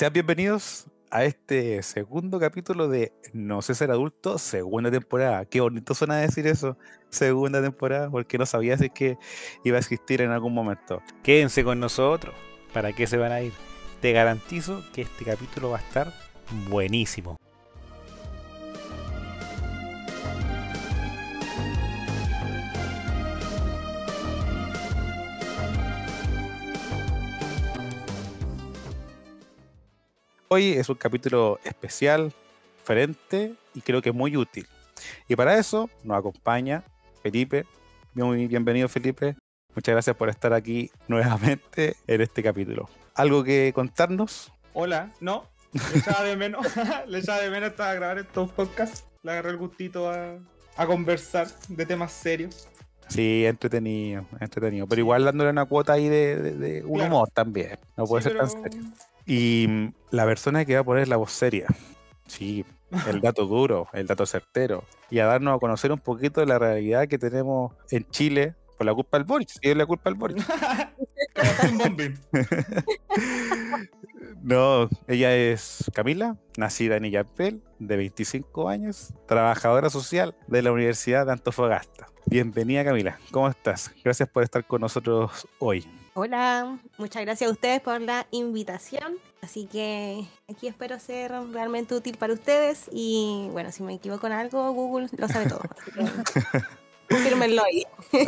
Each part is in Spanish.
Sean bienvenidos a este segundo capítulo de No sé ser adulto, segunda temporada. Qué bonito suena decir eso, segunda temporada, porque no sabía si es que iba a existir en algún momento. Quédense con nosotros, ¿para qué se van a ir? Te garantizo que este capítulo va a estar buenísimo. Hoy es un capítulo especial, diferente y creo que muy útil. Y para eso nos acompaña Felipe. Muy bienvenido Felipe. Muchas gracias por estar aquí nuevamente en este capítulo. ¿Algo que contarnos? Hola, no. Le echaba de menos. Le echaba de menos a grabar estos podcasts. Le agarré el gustito a, a conversar de temas serios. Sí, entretenido, entretenido. Pero igual dándole una cuota ahí de, de- de un Claro. humor también. No puede Sí, ser tan serio. Y mm, la persona que va a poner la voz seria. Sí, el dato duro, el dato certero. Y a darnos a conocer un poquito de la realidad que tenemos en Chile por la culpa del Boric. Sí, es la culpa del Boric. No, ella es Camila, nacida en Illapel, de 25 años, trabajadora social de la Universidad de Antofagasta. Bienvenida Camila, ¿cómo estás? Gracias por estar con nosotros hoy. Hola, muchas gracias a ustedes por la invitación. Así que aquí espero ser realmente útil para ustedes. Y bueno, si me equivoco en algo, Google lo sabe todo. Confírmenlo ahí.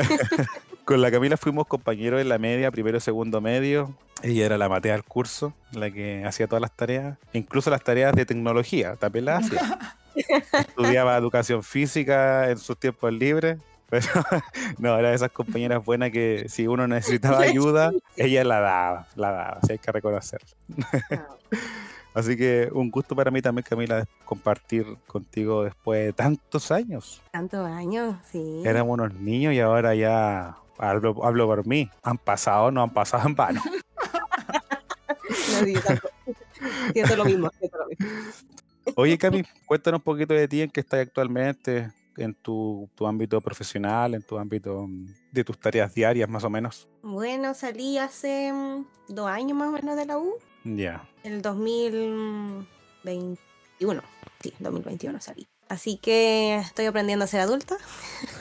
Con la Camila fuimos compañeros en la media, primero segundo medio. Ella era la matea del curso, la que hacía todas las tareas, incluso las tareas de tecnología, también las hacía. Estudiaba educación física en sus tiempos libres. Pero no, era de esas compañeras buenas que si uno necesitaba ayuda, ella la daba, la daba, si hay que reconocerlo. Así que un gusto para mí también, Camila, compartir contigo después de tantos años. Tantos años, sí. Éramos unos niños y ahora ya hablo, hablo por mí. Han pasado, no han pasado en vano. No, sí, tanto. Siento lo mismo, siento lo mismo. Oye, Cami, cuéntanos un poquito de ti, en qué estás actualmente, en tu, tu ámbito profesional, en tu ámbito mm, de tus tareas diarias, más o menos. Bueno, salí hace mm, dos años más o menos de la U. Ya. El 2021. Sí, 2021 salí. Así que estoy aprendiendo a ser adulta.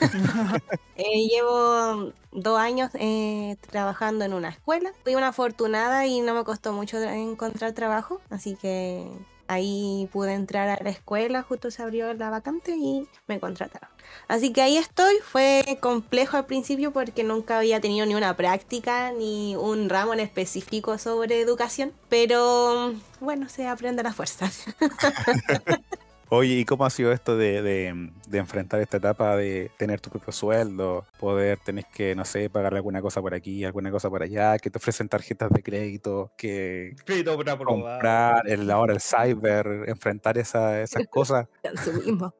Eh, llevo dos años eh, trabajando en una escuela. Fui una afortunada y no me costó mucho tra- encontrar trabajo. Así que ahí pude entrar a la escuela, justo se abrió la vacante y me contrataron. Así que ahí estoy. Fue complejo al principio porque nunca había tenido ni una práctica ni un ramo en específico sobre educación. Pero bueno, se aprende a la fuerza. Oye, ¿y cómo ha sido esto de, de- de enfrentar esta etapa de tener tu propio sueldo, poder tenés que, no sé, pagar alguna cosa por aquí, alguna cosa por allá, que te ofrecen tarjetas de crédito, que Crédito aprobado. comprar, el, ahora el cyber, enfrentar esa- esas cosas?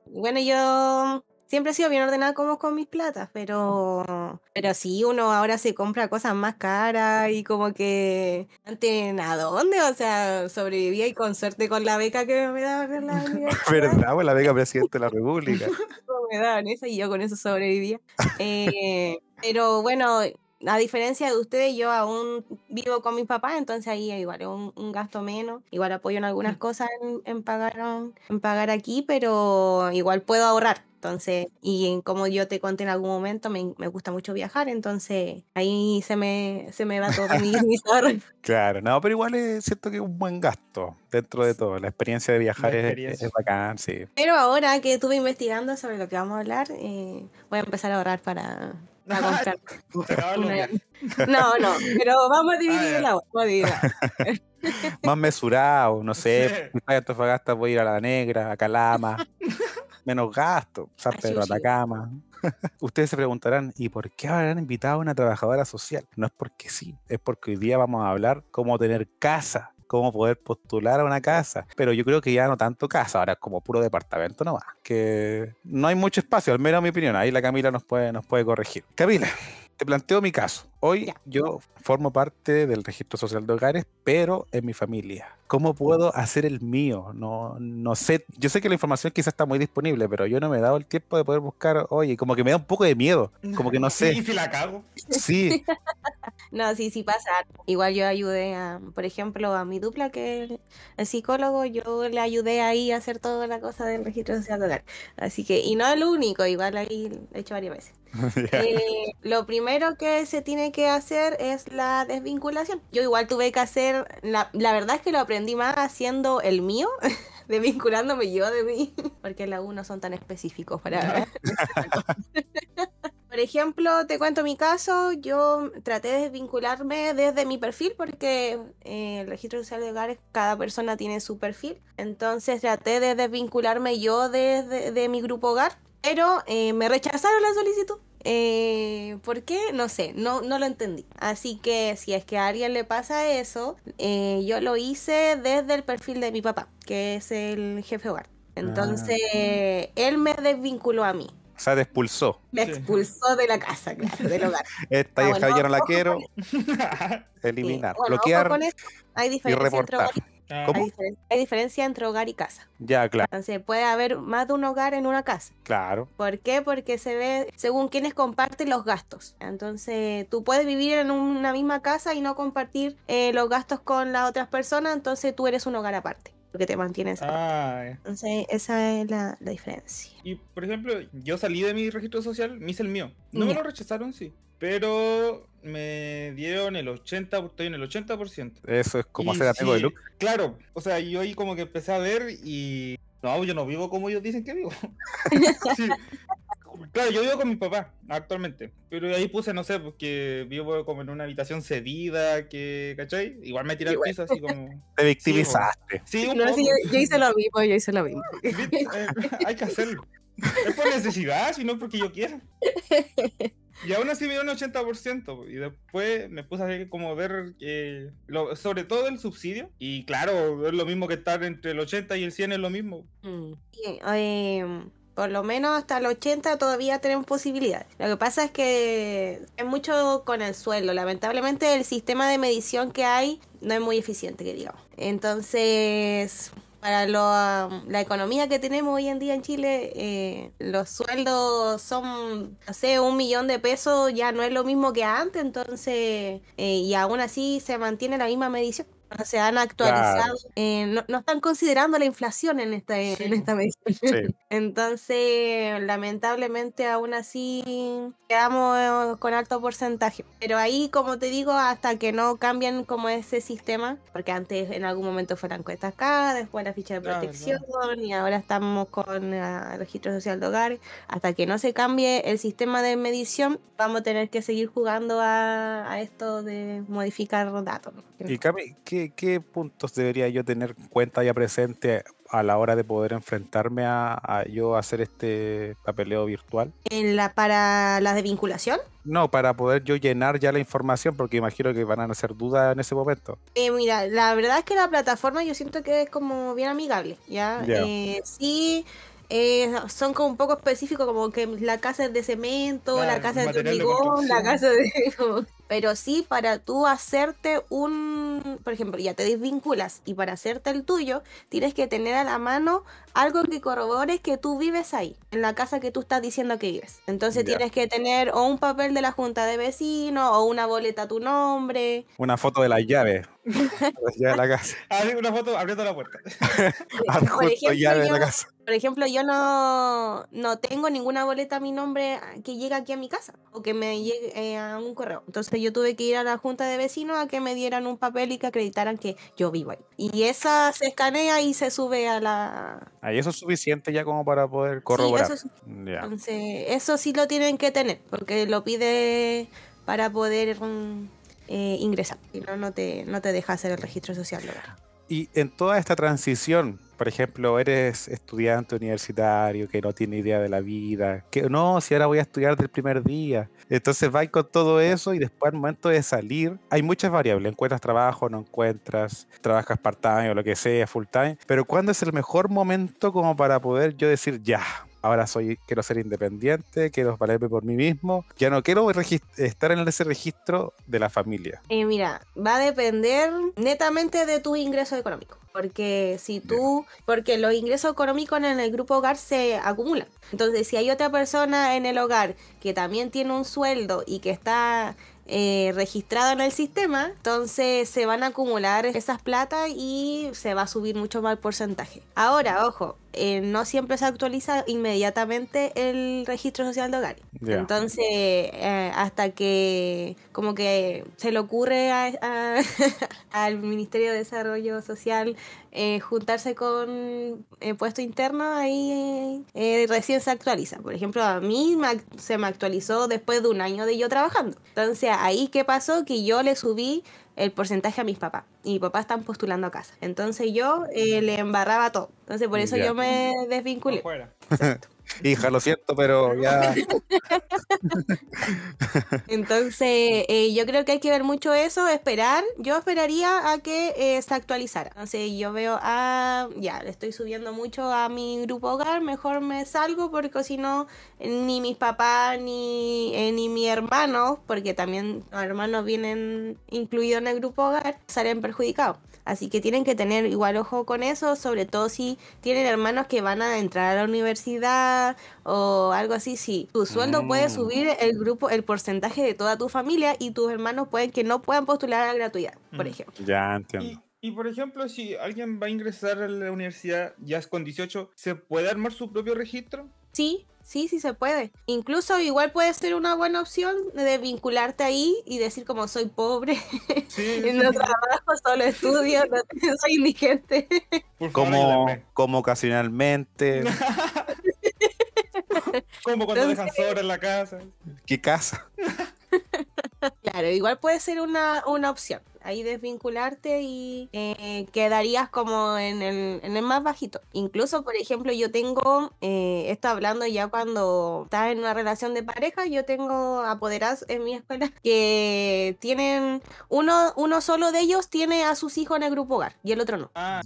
Bueno, yo siempre he sido bien ordenada como con mis platas, pero pero sí, uno ahora se compra cosas más caras y como que antes, ¿a dónde? O sea, sobrevivía y con suerte con la beca que me daban la. ¿Verdad? Pues la Vega Presidente de la República. me daban esa y yo con eso sobrevivía. Eh, pero bueno, a diferencia de ustedes, yo aún vivo con mis papás, entonces ahí igual es un, un gasto menos. Igual apoyo en algunas cosas en, en pagar, en pagar aquí, pero igual puedo ahorrar. Entonces, y como yo te conté en algún momento, me, me gusta mucho viajar, entonces ahí se me, se me va todo mi, ahorros. Claro, no, pero igual es cierto que es un buen gasto dentro de todo. La experiencia de viajar La es- experiencia. Es, bacán, sí. Pero ahora que estuve investigando sobre lo que vamos a hablar, eh, voy a empezar a ahorrar para, comprar. No, no, pero vamos a dividir Ah, ya. la a. Más mesurado, no sé, Sí. en Antofagasta voy a ir a La Negra, a Calama, menos gasto, San Pedro. Atacama. Ustedes se preguntarán, ¿y por qué habrán invitado a una trabajadora social? No es porque sí, es porque hoy día vamos a hablar cómo tener casa, cómo poder postular a una casa. Pero yo creo que ya no tanto casa, ahora es como puro departamento nomás. Que no hay mucho espacio, al menos en mi opinión. Ahí la Camila nos puede, nos puede corregir. Camila, te planteo mi caso. Hoy Ya. yo formo parte del registro social de hogares, pero en mi familia. ¿Cómo puedo hacer el mío? No, no sé. Yo sé que la información quizás está muy disponible, pero yo no me he dado el tiempo de poder buscar. Oye, como que me da un poco de miedo. Como que no ¿Y sé. si la cago? Sí, No, sí, sí pasa. Igual yo ayudé a, por ejemplo, a mi dupla, que el, el psicólogo, yo le ayudé ahí a hacer toda la cosa del registro social de hogar. Así que, y no es lo único, igual ahí lo he hecho varias veces. Eh, lo primero que se tiene que hacer es la desvinculación. Yo igual tuve que hacer, la, la verdad es que lo aprendí más haciendo el mío, desvinculándome yo de mí, porque la U no son tan específicos para... Por ejemplo, te cuento mi caso, yo traté de desvincularme desde mi perfil porque eh, el registro social de hogares, cada persona tiene su perfil, entonces traté de desvincularme yo desde de mi grupo hogar, pero eh, me rechazaron la solicitud. Eh, ¿Por qué? No sé, no, no lo entendí. Así que si es que a alguien le pasa eso, eh, yo lo hice desde el perfil de mi papá, que es el jefe hogar. Entonces, él me desvinculó a mí. O sea, te expulsó. Me Sí. expulsó de la casa, claro, del hogar. Esta Ah, hija bueno, ya no la quiero. Sí. Eliminar, Bueno, bloquear con eso. Hay y diferencia, entre hogar, reportar. Ah, ¿Cómo? hay, diferen- hay diferencia entre hogar y casa. Ya, claro, Entonces puede haber más de un hogar en una casa. claro. ¿Por qué? Porque se ve según quienes comparten los gastos. Entonces tú puedes vivir en una misma casa y no compartir eh, los gastos con las otras personas, entonces tú eres un hogar aparte, porque te mantienes. Ah. Entonces esa es la, la diferencia. Y por ejemplo, yo salí de mi registro social, me hice el mío. No me lo rechazaron, sí. Pero me dieron el 80, estoy en el 80%. Eso es como Y hacer apego de sí, look. Claro, o sea, yo ahí como que empecé a ver y. No, yo no vivo como ellos dicen que vivo. Sí. Claro, yo vivo con mi papá actualmente. Pero ahí puse, no sé, porque vivo como en una habitación cedida, que, ¿cachai? Igual me tiré al piso así como. Te victimizaste. Sí, un No, poco. sí, yo, yo hice lo mismo, yo hice lo mismo. Eh, hay que hacerlo. Es por necesidad, si no porque yo quiero. Y aún así me dio un 80%. Y después me puse a ver como ver eh, lo- sobre todo el subsidio. Y claro, es lo mismo que estar entre el 80 y el 100 es lo mismo. Mm. Eh, por lo menos hasta el 80 todavía tenemos posibilidades. Lo que pasa es que es mucho con el sueldo. Lamentablemente el sistema de medición que hay no es muy eficiente, que digamos. Entonces, para lo- la economía que tenemos hoy en día en Chile, eh, los sueldos son, no sé, un millón de pesos ya no es lo mismo que antes, entonces, eh, y aún así se mantiene la misma medición. No se han actualizado, eh, no, no están considerando la inflación en esta, Sí. en esta medición. Sí. Entonces, lamentablemente, aún así quedamos con alto porcentaje. Pero ahí, como te digo, hasta que no cambien como ese sistema, porque antes en algún momento fue la encuesta acá, después la ficha de Ah, protección, y ahora estamos con eh, el registro social de hogares. Hasta que no se cambie el sistema de medición, vamos a tener que seguir jugando a, a esto de modificar datos. Y Cami, ¿qué, qué puntos debería yo tener en cuenta ya presente a la hora de poder enfrentarme a, a yo hacer este papeleo virtual? En la, para la desvinculación. No, para poder yo llenar ya la información, porque imagino que van a hacer dudas en ese momento. Eh, mira, la verdad es que la plataforma yo siento que es como bien amigable, ¿ya? Ya. Eh, sí, eh, son como un poco específicos, como que la casa es de cemento, Claro, la casa es de hormigón, la casa de... Pero sí, para tú hacerte un... Por ejemplo, ya te desvinculas y para hacerte el tuyo, tienes que tener a la mano algo que corrobore que tú vives ahí, en la casa que tú estás diciendo que vives. Entonces Ya. tienes que tener o un papel de la junta de vecinos o una boleta a tu nombre. Una foto de las llaves. De la casa. Una foto abriendo la puerta. Adjunto ejemplo, llave de la yo- casa. Por ejemplo, yo no, no tengo ninguna boleta a mi nombre que llegue aquí a mi casa o que me llegue eh, a un correo. Entonces yo tuve que ir a la junta de vecinos a que me dieran un papel y que acreditaran que yo vivo ahí. Y esa se escanea y se sube a la... Ahí eso es suficiente ya como para poder Sí, corroborar. eso, es- Ya. entonces, eso sí lo tienen que tener porque lo pide para poder mm, eh, ingresar. Si no, no te, no te deja hacer el registro social. Y en toda esta transición, por ejemplo, eres estudiante universitario que no tiene idea de la vida, que no, si ahora voy a estudiar del primer día. Entonces vas con todo eso y después al momento de salir, hay muchas variables. Encuentras trabajo, no encuentras, trabajas part-time o lo que sea, full-time. Pero ¿cuándo es el mejor momento como para poder yo decir, ya, ahora soy, quiero ser independiente, quiero valerme por mí mismo, ya no quiero estar en ese registro de la familia. Eh, mira, va a depender netamente de tu ingreso económico. Porque si tú, porque los ingresos económicos en el grupo hogar se acumulan. Entonces, si hay otra persona en el hogar que también tiene un sueldo y que está eh, registrado en el sistema, entonces se van a acumular esas platas y se va a subir mucho más el porcentaje. Ahora, ojo, eh, no siempre se actualiza inmediatamente el registro social de hogar. Entonces, eh, hasta que como que se le ocurre al Ministerio de Desarrollo Social eh, juntarse con puesto interno, ahí recién se actualiza. Por ejemplo, a mí se me actualizó después de un año de yo trabajando. Entonces, ahí qué pasó? Que yo le subí el porcentaje a mis papás. Y mis papás están postulando a casa. Entonces yo eh, le embarraba todo. Entonces por eso yo me desvinculé. Hija, lo siento, pero ya. Entonces, eh, yo creo que hay que ver mucho eso, esperar. Yo esperaría a que eh, se actualizara. Entonces, yo veo, ah, ya, le estoy subiendo mucho a mi grupo hogar, mejor me salgo porque si no, ni mis papás ni, eh, ni mi hermano, porque también los hermanos vienen incluidos en el grupo hogar, salen perjudicados. Así que tienen que tener igual ojo con eso, sobre todo si tienen hermanos que van a entrar a la universidad o algo así. Si tu sueldo puede mm. subir el grupo, el porcentaje de toda tu familia y tus hermanos pueden que no puedan postular a la gratuidad, por mm. ejemplo. Ya entiendo. Y, por ejemplo, si alguien va a ingresar a la universidad ya es con 18, ¿se puede armar su propio registro? Sí, Sí, sí se puede. Incluso igual puede ser una buena opción de vincularte ahí y decir como soy pobre, no trabajo, solo estudio, no, soy indigente. como, como ocasionalmente. como cuando dejan sobra en la casa. ¿Qué casa? claro, igual puede ser una, una opción ahí desvincularte y eh, quedarías como en el, en el más bajito. Incluso, por ejemplo, yo tengo, eh, esto hablando ya cuando estás en una relación de pareja, yo tengo apoderados en mi escuela que tienen, uno, uno solo de ellos tiene a sus hijos en el grupo hogar y el otro no. Ah,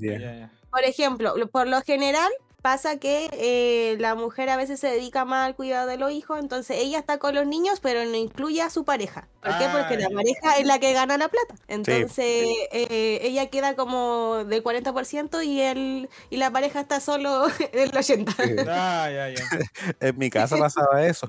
Por ejemplo, por lo general, pasa que eh, la mujer a veces se dedica más al cuidado de los hijos, entonces ella está con los niños, pero no incluye a su pareja. ¿Por qué? Porque la pareja es la que gana la plata. Entonces eh, ella queda como del 40% y él y la pareja está solo del 80%. Ah, en mi casa pasaba eso.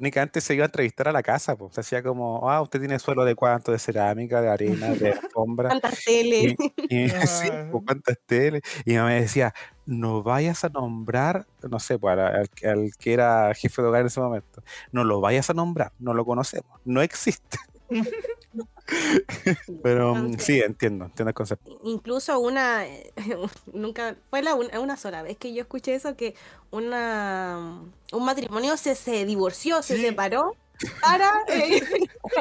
Únicamente se iba a entrevistar a la casa, pues. Se hacía como, ah, usted tiene suelo de cuánto, de cerámica, de arena, de alfombra. ¿Cuántas teles? Y, sí, ah. pues, cuántas teles. Y me decía, no vayas a nombrar, no sé, para al, que era jefe de hogar en ese momento, no lo vayas a nombrar, no lo conocemos, no existe. Pero mm, sí, entiendo, entiendo el concepto. Incluso una, nunca, fue la una, sola vez que yo escuché eso, que una, un matrimonio se, se divorció, se separó para, eh,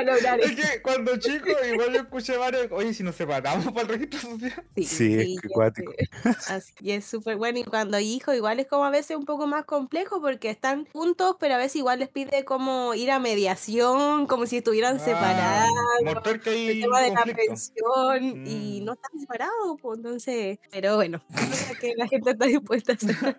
lograr Es que cuando chico, igual yo escuché varios, oye, si nos separamos para el registro social. Sí, sí, es cuático. y es súper bueno. Y cuando hay hijos, igual es como a veces un poco más complejo porque están juntos, pero a veces igual les pide como ir a mediación, como si estuvieran ah, separados. Que el tema de la pensión y mm. no están separados, pues entonces, pero bueno, que la gente está dispuesta a hacer.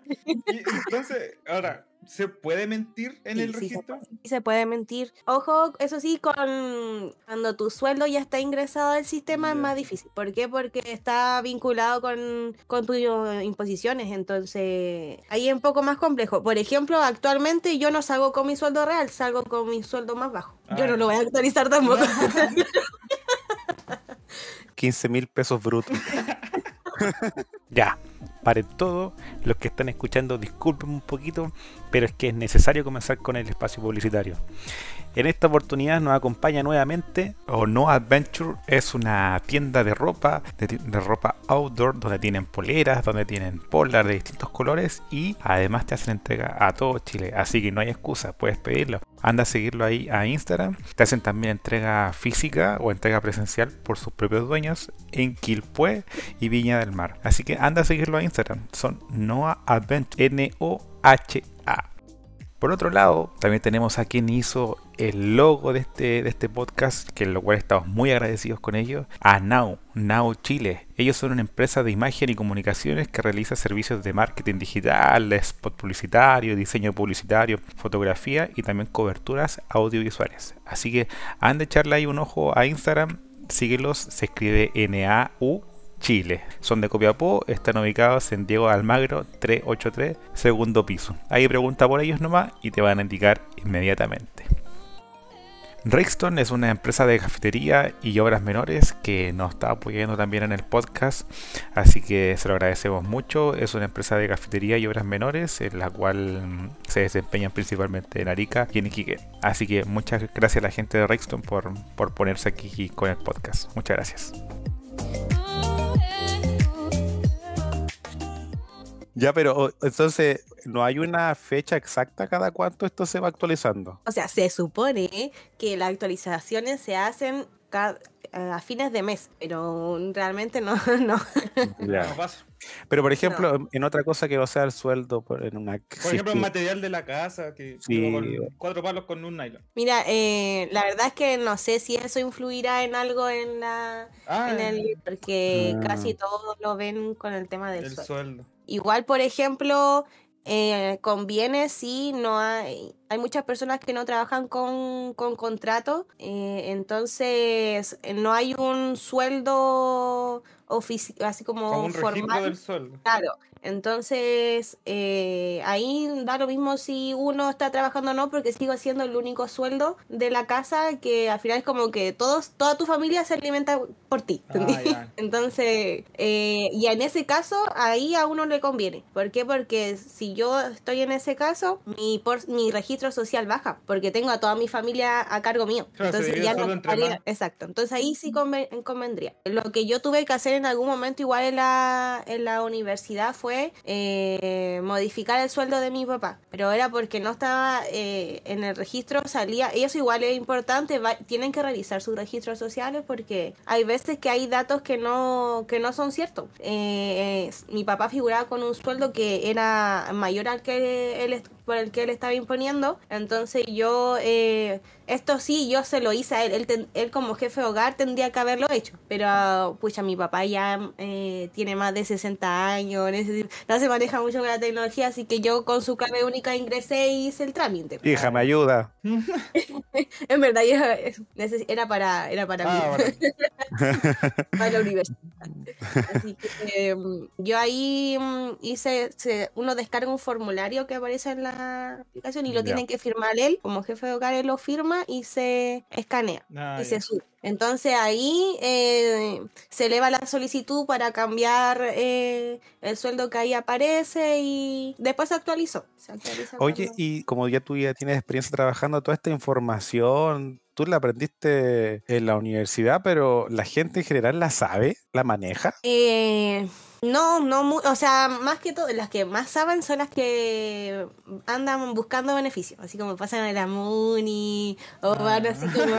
entonces, ahora, ¿Se puede mentir en el registro? Sí se, puede, mentir. Ojo, eso sí, con cuando tu sueldo ya está ingresado al sistema es más difícil. ¿Por qué? Porque está vinculado con, con tus imposiciones. Entonces, ahí es un poco más complejo. Por ejemplo, actualmente yo no salgo con mi sueldo real, salgo con mi sueldo más bajo. yo no ah. lo voy a actualizar tampoco. 15 mil pesos brutos. ya, paren todo. Los que están escuchando, disculpen un poquito, pero es que es necesario comenzar con el espacio publicitario. En esta oportunidad nos acompaña nuevamente o No Adventure, es una tienda de ropa, de, ropa outdoor, donde tienen poleras, donde tienen polar de distintos colores y además te hacen entrega a todo Chile, así que no hay excusa, puedes pedirlo. Anda a seguirlo ahí a Instagram. Te hacen también entrega física o entrega presencial por sus propios dueños en Quilpué y Viña del Mar. Así que anda a seguirlo a Instagram. Son Noah Adventure, N-O-H-A. Por otro lado, también tenemos a quien hizo el logo de este, de este podcast, que lo cual estamos muy agradecidos con ellos, a Now, Now Chile. Ellos son una empresa de imagen y comunicaciones que realiza servicios de marketing digital, spot publicitario, diseño publicitario, fotografía y también coberturas audiovisuales. Así que han de echarle ahí un ojo a Instagram, síguelos, se escribe N-A-U Chile. Son de Copiapó, están ubicados en Diego Almagro 383, segundo piso. Ahí pregunta por ellos nomás y te van a indicar inmediatamente. Rexton es una empresa de cafetería y obras menores que nos está apoyando también en el podcast, así que se lo agradecemos mucho. Es una empresa de cafetería y obras menores en la cual se desempeñan principalmente en Arica y en Iquique. Así que muchas gracias a la gente de Rexton por, por ponerse aquí con el podcast. Muchas gracias. Ya, pero entonces, ¿no hay una fecha exacta cada cuánto esto se va actualizando? O sea, se supone que las actualizaciones se hacen a fines de mes, pero realmente no. no. Pero por ejemplo, en otra cosa que no sea el sueldo, en una. Por ejemplo, en material de la casa, que cuatro palos con un nylon. Mira, eh, la verdad es que no sé si eso influirá en algo en la. Ah, en el, porque ah. casi todos lo ven con el tema del sueldo. Igual, por ejemplo, eh, conviene si no hay, hay muchas personas que no trabajan con, con contrato, eh, entonces eh, no hay un sueldo oficial, así como, como un formal. Del sueldo. Claro, entonces, eh, ahí da lo mismo si uno está trabajando o no, porque sigo siendo el único sueldo de la casa, que al final es como que todos, toda tu familia se alimenta por ti. Ah, entonces, eh, y en ese caso, ahí a uno le conviene. ¿Por qué? Porque si yo estoy en ese caso, mi, por, mi registro social baja, porque tengo a toda mi familia a cargo mío. entonces, ya no Exacto. Entonces, ahí sí convendría. Lo que yo tuve que hacer en algún momento, igual en la, en la universidad, fue eh, modificar el sueldo de mi papá, pero era porque no estaba eh, en el registro, salía, eso igual es importante, tienen que realizar sus registros sociales porque hay veces que hay datos que no, que no son ciertos. Eh, mi papá figuraba con un sueldo que era mayor al que él por el que él estaba imponiendo. Entonces yo, eh, esto sí, yo se lo hice a él. Él, como jefe de hogar tendría que haberlo hecho. Pero, pucha, mi papá ya eh, tiene más de 60 años, no se maneja mucho con la tecnología, así que yo con su clave única ingresé y hice el trámite. Hija, me ayuda. en verdad, era para, era para ah, mí. para la universidad. Así que em, yo ahí mm, hice, uno descarga un formulario que aparece en la aplicación y lo tienen que firmar él, como jefe de hogar él lo firma y se escanea ah, y se sube. Entonces ahí eh, se eleva la solicitud para cambiar eh, el sueldo que ahí aparece y después se actualizó. Oye, y como ya tú ya tienes experiencia trabajando toda esta información, tú la aprendiste en la universidad, pero la gente en general la sabe, la maneja. Eh, no, no, o sea, más que todo, las que más saben son las que andan buscando beneficios, así como pasan a la Muni, o van así como...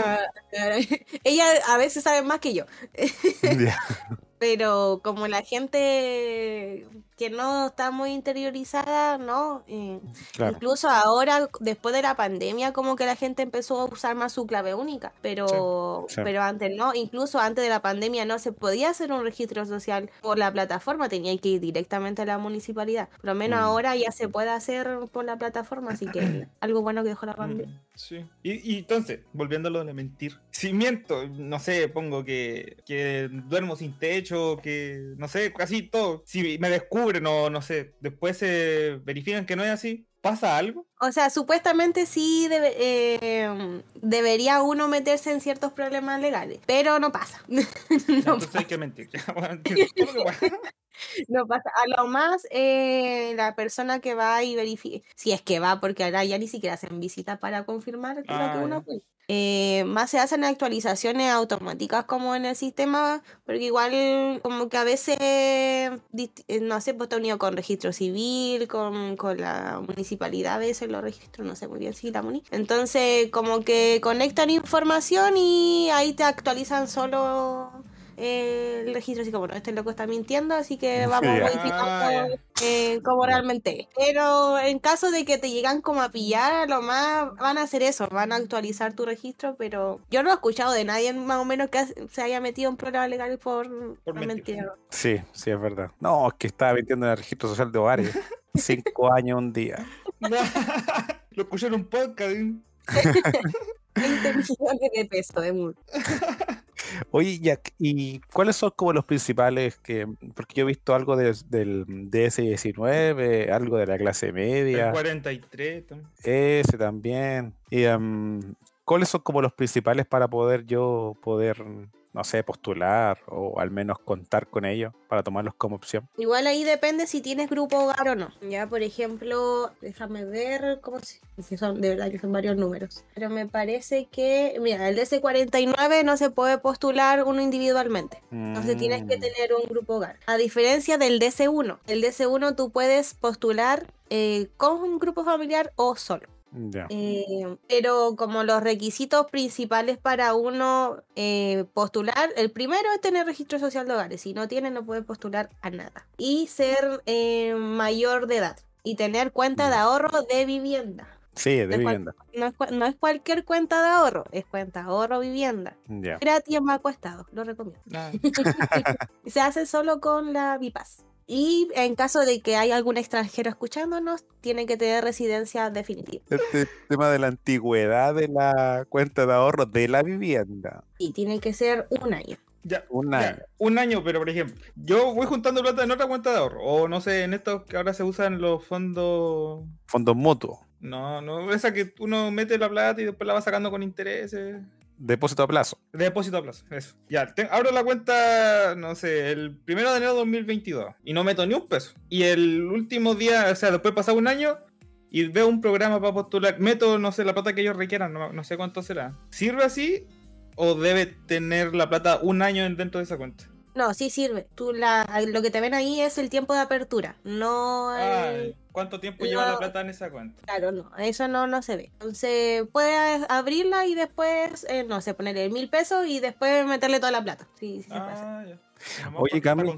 Ella a veces saben más que yo. Pero como la gente que no está muy interiorizada, ¿no? Eh, incluso ahora, después de la pandemia, como que la gente empezó a usar más su clave única, pero, pero antes no, incluso antes de la pandemia no se podía hacer un registro social por la plataforma, tenía que ir directamente a la municipalidad. Por lo menos mm. ahora ya se puede hacer por la plataforma, así que algo bueno que dejó la pandemia. Mm, sí. Y, entonces, volviendo a mentir, si miento, no sé, pongo que, que duermo sin techo, que no sé, casi todo, si me descubro no, no sé, después se verifican que no es así, ¿pasa algo? O sea, supuestamente sí eh, debería uno meterse en ciertos problemas legales, pero no pasa. no Entonces hay que mentir. no pasa. A lo más, eh, la persona que va y verifica, si es que va, porque ahora ya ni siquiera hacen visita para confirmar que ah, uno eh, más se hacen actualizaciones automáticas como en el sistema, porque igual como que a veces, eh, no sé, pues está unido con registro civil, con, con la municipalidad, a veces los registros, no sé muy bien si la muni. Entonces como que conectan información y ahí te actualizan solo eh, el registro así como, no, este loco está mintiendo, así que vamos a modificar Ah, eh, como realmente es. Pero en caso de que te llegan como a pillar, a lo más van a hacer eso, van a actualizar tu registro, pero yo no he escuchado de nadie más o menos que se haya metido en problemas legales por, por mentir. mentir. Sí, sí, es verdad. No, es que estaba metiendo en el registro social de hogares. Cinco años un día. Lo escuché en un podcast. ¿eh? 20 millones de pesos de multa. Oye, Jack, ¿y cuáles son como los principales que, porque yo he visto algo de- del DS19, algo de la clase El media, 43. tam- ese también. Y, em, ¿cuáles son como los principales para poder yo poder, no sé, postular o al menos contar con ellos para tomarlos como opción? Igual ahí depende si tienes grupo hogar o no. Ya, por ejemplo, déjame ver cómo se. son, de verdad que son varios números. Pero me parece que, mira, el DC49 no se puede postular uno individualmente. Entonces tienes que Mm, tener un grupo hogar. A diferencia del DC1. El DC1 tú puedes postular eh, con un grupo familiar o solo. Eh, pero como los requisitos principales para uno eh, postular, el primero es tener registro social de hogares. Si no tiene, no puede postular a nada. Y ser eh, mayor de edad. Y tener cuenta de ahorro de vivienda. Sí, de vivienda. No es, cua- no es cualquier cuenta de ahorro, es cuenta de ahorro vivienda. Ya. Gratis en Banco Estado, lo recomiendo. Se hace solo con la VIPAS. Y en caso de que haya algún extranjero escuchándonos, tiene que tener residencia definitiva. Este tema de la antigüedad de la cuenta de ahorro de la vivienda. Y tiene que ser un año. Ya, Un ya, año. un año, pero por ejemplo, yo voy juntando plata en otra cuenta de ahorro. O no sé, en estos que ahora se usan los fondos. Fondos mutuos. No, no, esa que uno mete la plata y después la va sacando con intereses. Depósito a plazo. De depósito a plazo, eso. Ya, te- abro la cuenta, no sé, el primero de enero de 2022 y no meto ni un peso. Y el último día, o sea, después pasa un año y veo un programa para postular, meto, no sé, la plata que ellos requieran, no, no sé cuánto será. ¿Sirve así o debe tener la plata un año en- dentro de esa cuenta? No, sí sirve. Tú la, lo que te ven ahí es el tiempo de apertura. No Ah, el- ¿Cuánto tiempo no. lleva la plata en esa cuenta? Claro, no, eso no, no se ve. Entonces, puedes abrirla y después, eh, no sé, ponerle mil pesos y después meterle toda la plata. Sí, sí se puede hacer. Ah, ya. Oye, Cami.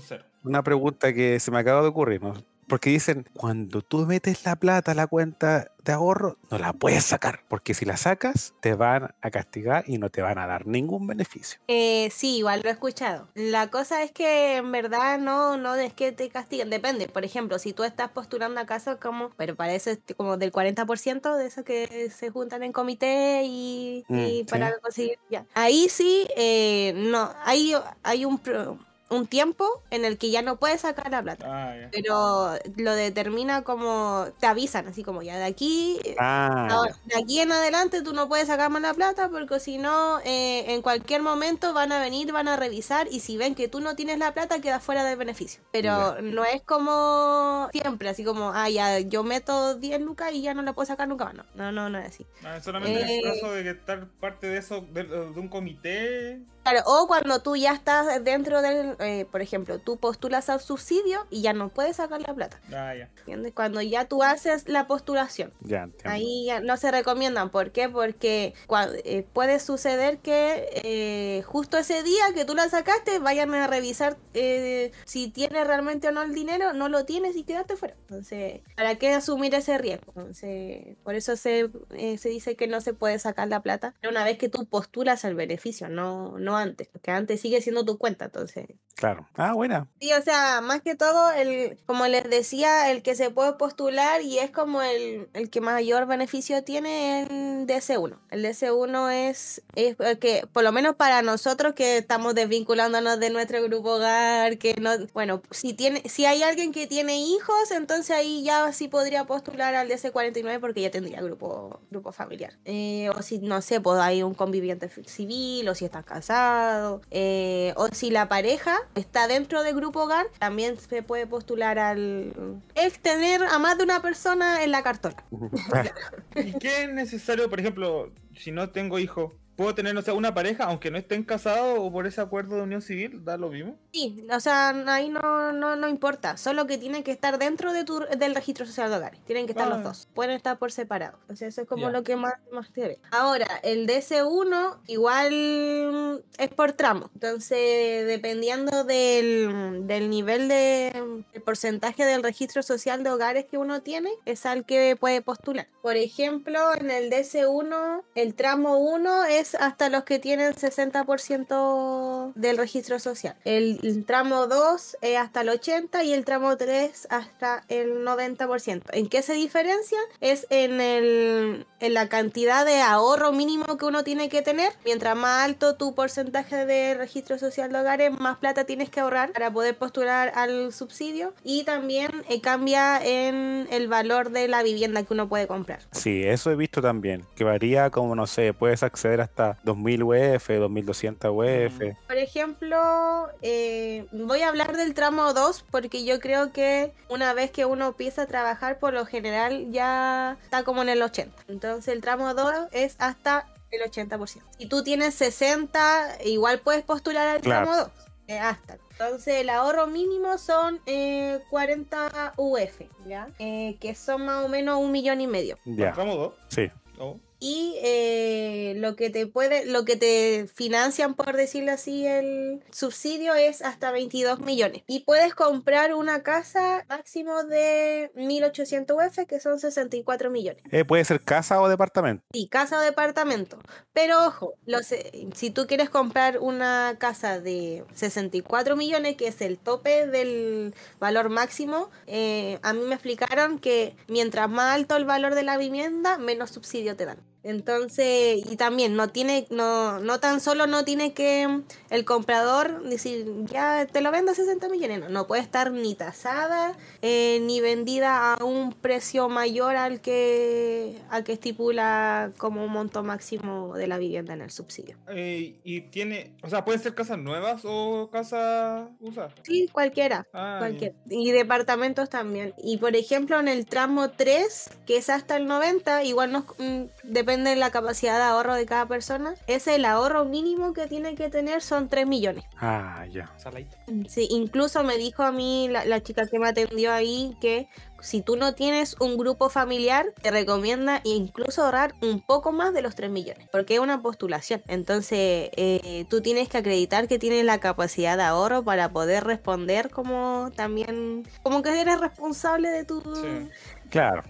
Una pregunta que se me acaba de ocurrir, ¿no? Porque dicen, cuando tú metes la plata a la cuenta de ahorro, no la puedes sacar. Porque si la sacas, te van a castigar y no te van a dar ningún beneficio. Eh, sí, igual lo he escuchado. La cosa es que en verdad no, no es que te castiguen, depende. Por ejemplo, si tú estás postulando a casa como, pero para eso es como del 40% de esos que se juntan en comité y, Mm, y sí. para conseguir ya. Ahí sí, eh, no, hay, hay un, pro- un tiempo en el que ya no puedes sacar la plata. Ah, ya. Pero lo determina como, te avisan, así como ya de aquí, Ah, Ahora, de aquí en adelante tú no puedes sacar más la plata porque si no, eh, en cualquier momento van a venir, van a revisar y si ven que tú no tienes la plata, quedas fuera de beneficio. Pero no es como siempre, así como, ah, ya yo meto 10 lucas y ya no la puedo sacar nunca más. No, no, no, no es así. Ah, solamente en Eh. el caso de que estar parte de eso, de, de un comité. Claro, o cuando tú ya estás dentro del, eh, por ejemplo, tú postulas al subsidio y ya no puedes sacar la plata. Ah, ya. ¿Entiendes? Cuando ya tú haces la postulación. ya entiendo. Ahí ya no se recomiendan. ¿Por qué? Porque cua- eh, puede suceder que eh, justo ese día que tú la sacaste vayan a revisar eh, si tienes realmente o no el dinero, no lo tienes y quedaste fuera. Entonces, ¿para qué asumir ese riesgo? Entonces, por eso se, eh, se dice que no se puede sacar la plata una vez que tú postulas el beneficio, no, no antes, porque antes sigue siendo tu cuenta. Entonces, Claro. Ah, buena. Sí, o sea, más que todo, el, como les decía, el que se puede postular y es como el, el que mayor beneficio tiene el DC1. El DC1 es, es el que, por lo menos para nosotros que estamos desvinculándonos de nuestro grupo hogar, que no, bueno, si tiene, si hay alguien que tiene hijos, entonces ahí ya sí podría postular al DC49 porque ya tendría grupo, grupo familiar. Eh, o si, no sé, pues hay un conviviente civil, o si están casados, eh, o si la pareja está dentro del grupo hogar, también se puede postular al... Es tener a más de una persona en la cartola. ¿Y qué es necesario, por ejemplo, si no tengo hijo puedo tener, no sé, una pareja, aunque no estén casados o por ese acuerdo de unión civil, da lo mismo. Sí, o sea, ahí no, no, no importa. Solo que tienen que estar dentro de tu, del registro social de hogares. Tienen que estar Ah. los dos. Pueden estar por separado. O sea, eso es como Ya. lo que más, más te ve. Ahora, el DC1 igual es por tramo. Entonces, dependiendo del, del nivel de el porcentaje del registro social de hogares que uno tiene, es al que puede postular. Por ejemplo, en el DC1, el tramo 1 es hasta los que tienen 60% del registro social. El, el tramo 2 es hasta el 80% y el tramo 3 hasta el 90%. ¿En qué se diferencia? Es en, el, en la cantidad de ahorro mínimo que uno tiene que tener. Mientras más alto tu porcentaje de registro social de hogares, más plata tienes que ahorrar para poder postular al subsidio. Y también eh, cambia en el valor de la vivienda que uno puede comprar. Sí, eso he visto también, que varía como, no sé, puedes acceder hasta 2000 UF, 2200 UF. Por ejemplo, eh, voy a hablar del tramo 2 porque yo creo que una vez que uno empieza a trabajar, por lo general ya está como en el 80. Entonces el tramo 2 es hasta el 80%. Si tú tienes 60, igual puedes postular al Claro. tramo 2. eh, hasta. Entonces el ahorro mínimo son eh, 40 UF, ¿ya? Eh, que son más o menos un millón y medio. Ya, Tramo 2. sí. Oh. Y eh, lo que te puede, lo que te financian, por decirlo así, el subsidio es hasta 22 millones. Y puedes comprar una casa máximo de 1800 UF, que son 64 millones. Eh, puede ser casa o departamento. Sí, casa o departamento. Pero ojo, los, eh, si tú quieres comprar una casa de 64 millones, que es el tope del valor máximo, eh, a mí me explicaron que mientras más alto el valor de la vivienda, menos subsidio te dan. Entonces, y también no tiene, no, no tan solo no tiene que el comprador decir, ya te lo vendo a 60 millones, no, no puede estar ni tasada, eh, ni vendida a un precio mayor al que, al que estipula como un monto máximo de la vivienda en el subsidio. Eh, y tiene, o sea, pueden ser casas nuevas o casas usadas. Sí, cualquiera. Ah. Y departamentos también. Y por ejemplo, en el tramo 3, que es hasta el 90, igual nos, mm, depende de la capacidad de ahorro de cada persona. Es el ahorro mínimo que tiene que tener son 3 millones. Ah, ya. Saladito. Sí, incluso me dijo a mí la, la chica que me atendió ahí que si tú no tienes un grupo familiar, te recomienda incluso ahorrar un poco más de los 3 millones, porque es una postulación. Entonces, eh, tú tienes que acreditar que tienes la capacidad de ahorro para poder responder como también, como que eres responsable de tu... Sí. Claro.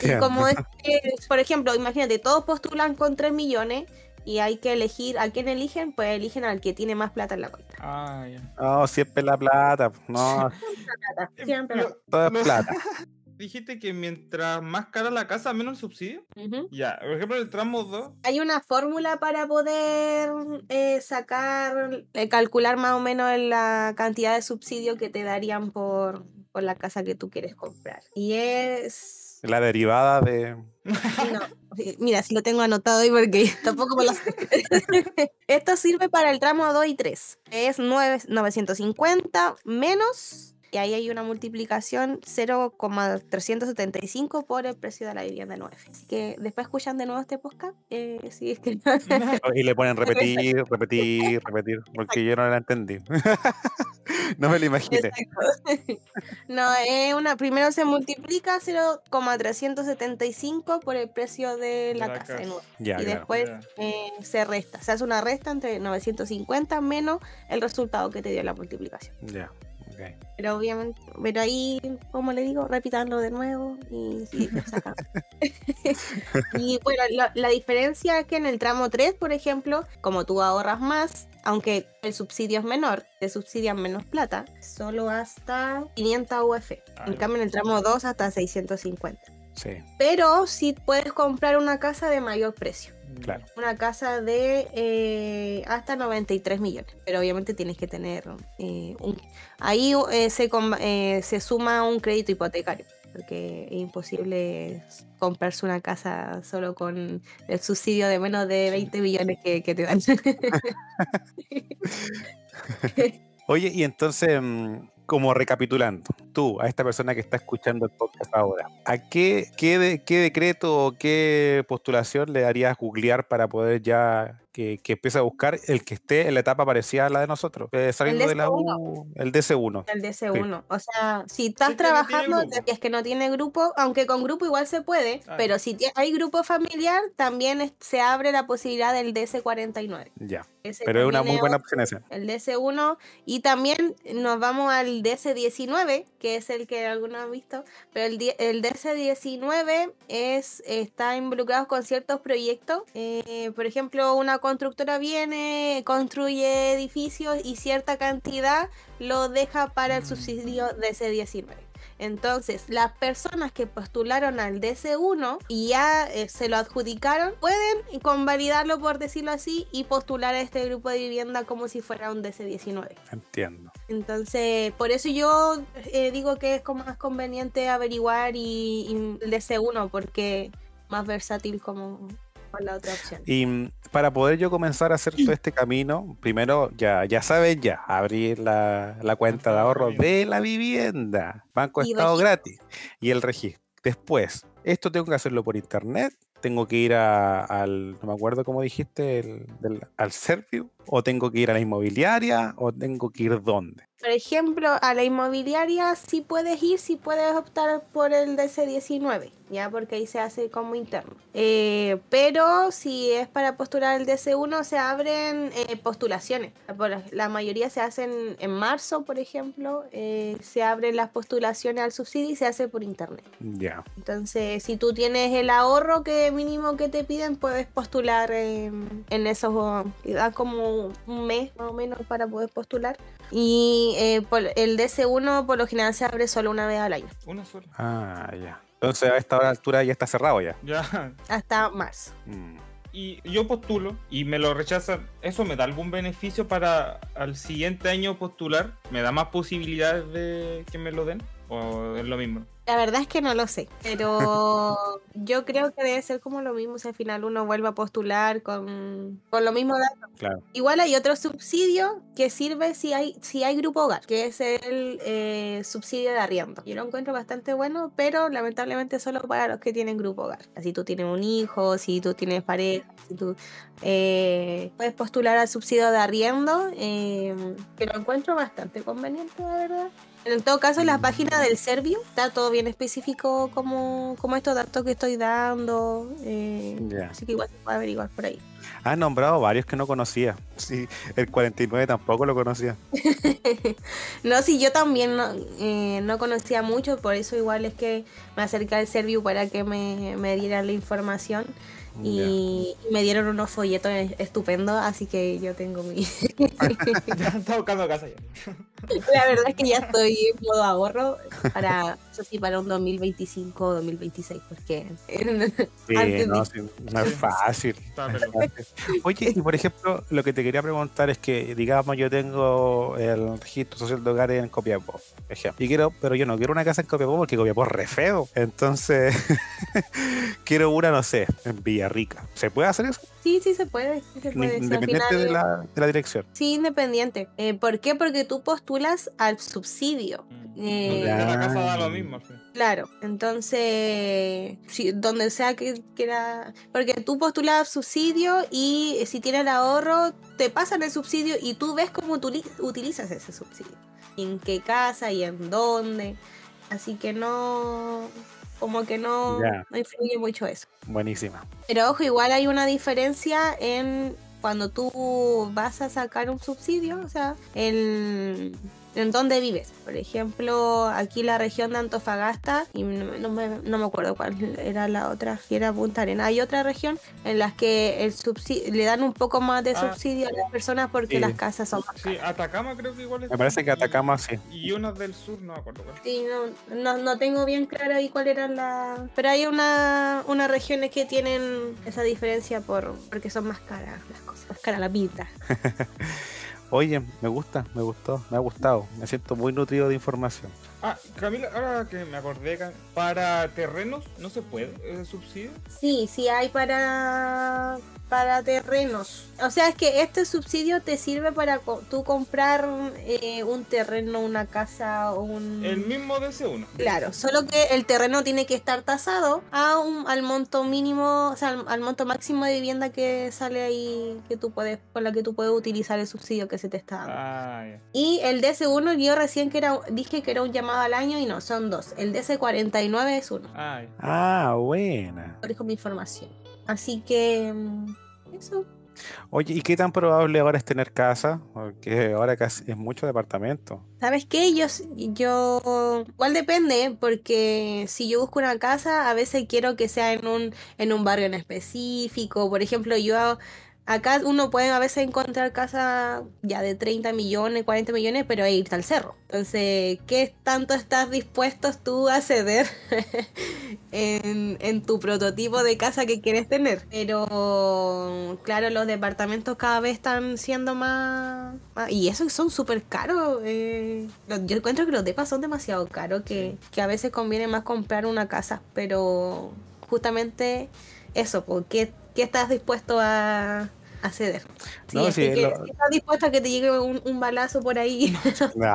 Y como es que, por ejemplo, imagínate, todos postulan con 3 millones y hay que elegir a quién eligen, pues eligen al que tiene más plata en la cuenta. Ah, ya. No, siempre la plata. No, Siempre la- Lo- todo es lo- plata. Dijiste que mientras más cara la casa, menos el subsidio. Ya, por ejemplo, el tramo 2. Hay una fórmula para poder eh, sacar, eh, calcular más o menos la cantidad de subsidio que te darían por, por la casa que tú quieres comprar. Y es... La derivada de. No, mira, si lo tengo anotado ahí porque tampoco me lo sé. Esto sirve para el tramo 2 y 3. Es 9 950 menos... Y ahí hay una multiplicación 0,375 por el precio de la vivienda nueva. Así que después escuchan de nuevo este podcast. Eh, si es que Y le ponen repetir, repetir, repetir. Porque yo no la entendí. no me lo imaginé. Exacto. No, es una, primero se multiplica 0,375 por el precio de la, la casa. casa. de nuevo. Ya, y claro. después eh, se resta. Se hace una resta entre 950 menos el resultado que te dio la multiplicación. Ya. Pero obviamente, pero ahí, como le digo, repítanlo de nuevo y, y lo sacan. y bueno, la, la diferencia es que en el tramo 3, por ejemplo, como tú ahorras más, aunque el subsidio es menor, te subsidian menos plata, solo hasta 500 UF. En Ah, cambio, en el tramo 2 hasta 650. Sí, Pero sí puedes comprar una casa de mayor precio. Claro. Una casa de eh, hasta 93 millones. Pero obviamente tienes que tener eh, un... Ahí eh, se, eh, se suma un crédito hipotecario. Porque es imposible comprarse una casa solo con el subsidio de menos de 20 millones que, que te dan. Oye, y entonces, mm, como recapitulando, tú, a esta persona que está escuchando el podcast ahora, ¿a qué, qué, de- qué decreto o qué postulación le darías googlear para poder ya que, que empiece a buscar el que esté en la etapa parecida a la de nosotros? Eh, saliendo de la U, el DC1. El DC1. O sea, si estás Sí no trabajando, si es que no tiene grupo, aunque con grupo igual se puede, Claro. pero si hay grupo familiar, también es- se abre la posibilidad del DC49. Ya, Ese pero es una muy buena opción esa. El DC1 y también nos vamos al DC19, que es el que algunos han visto, pero el, el DC19 es, está involucrado con ciertos proyectos. Eh, por ejemplo, una constructora viene, construye edificios y cierta cantidad lo deja para el subsidio DC19. Entonces, las personas que postularon al DC1 y ya eh, se lo adjudicaron, pueden convalidarlo, por decirlo así, y postular a este grupo de vivienda como si fuera un DC19. Entiendo. Entonces, por eso yo eh, digo que es como más conveniente averiguar y, y el DC1, porque más versátil como la otra opción. Y mm, para poder yo comenzar a hacer todo este camino, primero ya, ya saben ya, abrir la, la cuenta de ahorro de la vivienda, Banco Y Estado registro. gratis y el registro. Después, esto tengo que hacerlo por internet, tengo que ir a- al, no me acuerdo cómo dijiste, el- del- al Serviu, o tengo que ir a la inmobiliaria, o tengo que ir dónde. Por ejemplo, a la inmobiliaria sí puedes ir, sí puedes optar por el DC19, ya porque ahí se hace como interno. Eh, pero si es para postular el DC1, se abren eh, postulaciones. La mayoría se hacen en marzo, por ejemplo, eh, se abren las postulaciones al subsidio y se hace por internet. Ya. Entonces, si tú tienes el ahorro que mínimo que te piden, puedes postular en, en esos, te da como un mes más o menos para poder postular. Y eh, por- el DC1 por lo general se abre solo una vez al año, Una sola. Ah, ya. Entonces a esta altura ya está cerrado ya. Ya. hasta marzo. Mm. Y yo postulo y me lo rechazan. ¿Eso me da algún beneficio para al siguiente año postular? ¿Me da más posibilidades de que me lo den? ¿O es lo mismo? La verdad es que no lo sé, pero yo creo que debe ser como lo mismo si al final uno vuelve a postular con, con lo mismo dato. Claro. Igual hay otro subsidio que sirve si hay, si hay grupo hogar, que es el eh, subsidio de arriendo. Yo lo encuentro bastante bueno, pero lamentablemente solo para los que tienen grupo hogar. Si tú tienes un hijo, si tú tienes pareja, si tú eh, puedes postular al subsidio de arriendo, eh, que lo encuentro bastante conveniente, la verdad. En todo caso, en la página del Servio está todo bien específico como, como estos datos que estoy dando. eh, Ya. Así que igual se puede averiguar por ahí. Has nombrado varios que no conocía. Sí, el 49 tampoco lo conocía. No, sí, yo también no, eh, no conocía mucho, por eso igual es que me acerqué al Servio para que me, me dieran la información y, y me dieron unos folletos e- estupendos, así que yo tengo mi... Ya está buscando casa ya. La verdad es que ya estoy en modo ahorro para, eso sí, para un 2025 o 2026, porque... Sí, antes no, de- sí, no es fácil. Oye, y por ejemplo, lo que te quería preguntar es que, digamos, yo tengo el registro social de hogares en Copiapó, ejemplo. Y quiero, pero yo no quiero una casa en Copiapó porque Copiapó es re feo. Entonces, quiero una, no sé, en Villarrica. ¿Se puede hacer eso? Sí, sí se puede, sí se puede. Independiente de, final- la, de la dirección. Sí, independiente. Eh, ¿Por qué? Porque tú postulas al subsidio. Eh, Donde esté la casa da lo mismo. fin. Claro, entonces, si- donde sea que quiera, porque tú postulas subsidio y si tienes el ahorro, te pasan el subsidio y tú ves cómo tú li- utilizas ese subsidio, en qué casa y en dónde, así que no, como que no influye mucho eso. Buenísima. Pero ojo, igual hay una diferencia en cuando tú vas a sacar un subsidio, o sea, en, en dónde vives. Por ejemplo, aquí la región de Antofagasta, y no, no me, no me acuerdo cuál era la otra, si era Punta Arena. Hay otra región en las que el subsidio, le dan un poco más de Ah. subsidio a las personas porque Sí. las casas son más Sí, Atacama creo que igual es. Me parece que Atacama sí. Y unas del sur, no me acuerdo cuál. Sí, no, no, no tengo bien claro ahí cuál era la... Pero hay una, unas regiones que tienen esa diferencia por porque son más caras las cosas, más cara la vida. Oye, me gusta, me gustó, me ha gustado. Me siento muy nutrido de información. Ah, Camila, ahora que me acordé, para terrenos no se puede ese subsidio. Sí, sí hay para para terrenos. O sea, es que este subsidio te sirve para co- tú comprar eh, un terreno, una casa o un... El mismo DC1. Claro, solo que el terreno tiene que estar tasado a un, al monto mínimo, o sea, al, al monto máximo de vivienda que sale ahí, que tú puedes, con la que tú puedes utilizar el subsidio que se te está dando. Ah, ya. Y el DC1 yo recién que era, dije que era un llamado al año y no, son dos. El DC49 es uno. Ah, ya. Ah, buena. Corrijo mi información. Así que mm, eso. Oye, ¿y qué tan probable ahora es tener casa? Porque ahora casi es mucho departamento. ¿Sabes qué? Yo, yo igual depende, porque si yo busco una casa, a veces quiero que sea en un, en un barrio en específico. Por ejemplo, yo acá uno puede a veces encontrar casa ya de 30 millones, 40 millones, pero hay irte al cerro. Entonces, ¿qué tanto estás dispuesto tú a ceder en, en tu prototipo de casa que quieres tener? Pero claro, los departamentos cada vez están siendo más... más- y eso que son súper caros. eh, yo encuentro que los depas son demasiado caros, que, que a veces conviene más comprar una casa, pero justamente eso, porque ¿qué estás dispuesto a, a ceder? Si, No, es sí, que- lo- si estás dispuesto a que te llegue un, un balazo por ahí. No.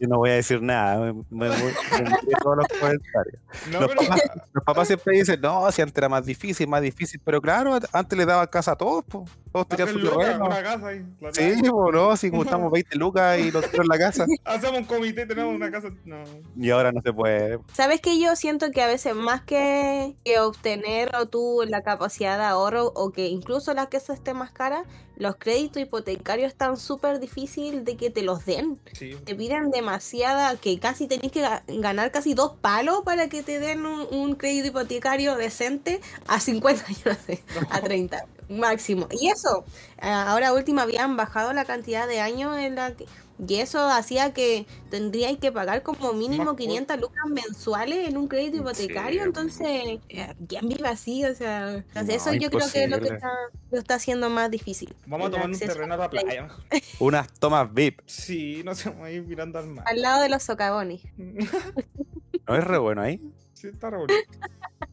Yo no voy a decir nada. Me, me- me- me envié todos los comentarios. No, Los pero. papás, los papás siempre dicen, no, si antes era más difícil, más difícil. Pero claro, antes le daban casa a todos, po. Todos tenían Hacer su lucas, terreno. una casa ahí. la Sí, tenemos. po, no, si juntamos 20 lucas y nos dieron la casa. Hacemos un comité, tenemos una casa. No. Y ahora no se puede. ¿Sabes que yo siento que a veces más que, que obtener o tú la capacidad de ahorro o que incluso la casa esté más cara, los créditos hipotecarios están súper difícil de que te los den. Sí. Te piden demasiada, que casi tenés que ga- ganar casi dos palos para que te den un, un crédito hipotecario decente a 50 años, no sé, a 30 máximo. Y eso, ah, ahora último habían bajado la cantidad de años en la que... Y eso hacía que tendríais que pagar como mínimo Más 500 lucas mensuales en un crédito hipotecario. Sí. Entonces, ¿quién vive así? O sea, entonces No, eso yo creo que es lo que está, lo está haciendo más difícil. Vamos a tomar un terreno a la playa. Unas tomas VIP. Sí, no sé, vamos a ir mirando al mar. Al lado de los socavones. ¿No es re bueno ahí? Sí, está re bonito.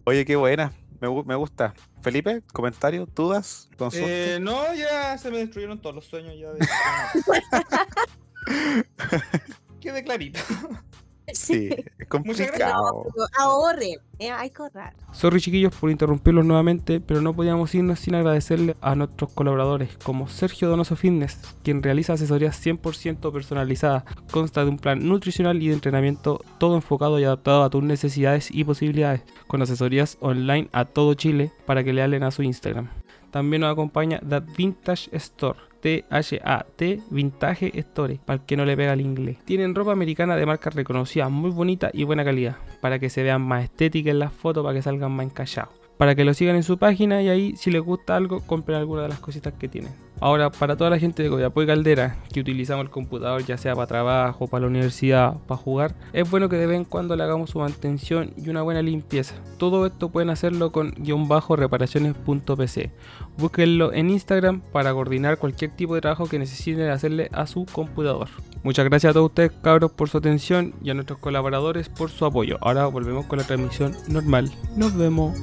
Oye, qué buena. Me, me gusta. Felipe, comentarios, dudas, consultas. Eh, no, ya se me destruyeron todos los sueños ya de... Quede clarito. Sí, es complicado. Ahorren, eh, hay que ahorrar. Sorry chiquillos por interrumpirlos nuevamente, pero no podíamos irnos sin agradecerle a nuestros colaboradores como Sergio Donoso Fitness, quien realiza asesorías 100% personalizadas, consta de un plan nutricional y de entrenamiento todo enfocado y adaptado a tus necesidades y posibilidades, con asesorías online a todo Chile para que le hablen a su Instagram. También nos acompaña The Vintage Store, T-H-A-T Vintage Store, para el que no le pega el inglés. Tienen ropa americana de marca reconocida, muy bonita y buena calidad, para que se vean más estéticas en las fotos, para que salgan más encallados. Para que lo sigan en su página y ahí, si les gusta algo, compren alguna de las cositas que tienen. Ahora, para toda la gente de Coyapo Caldera, que utilizamos el computador ya sea para trabajo, para la universidad, para jugar, es bueno que de vez en cuando le hagamos su mantención y una buena limpieza. Todo esto pueden hacerlo con guion bajo reparaciones.pc. Búsquenlo en Instagram para coordinar cualquier tipo de trabajo que necesiten hacerle a su computador. Muchas gracias a todos ustedes, cabros, por su atención y a nuestros colaboradores por su apoyo. Ahora volvemos con la transmisión normal. Nos vemos.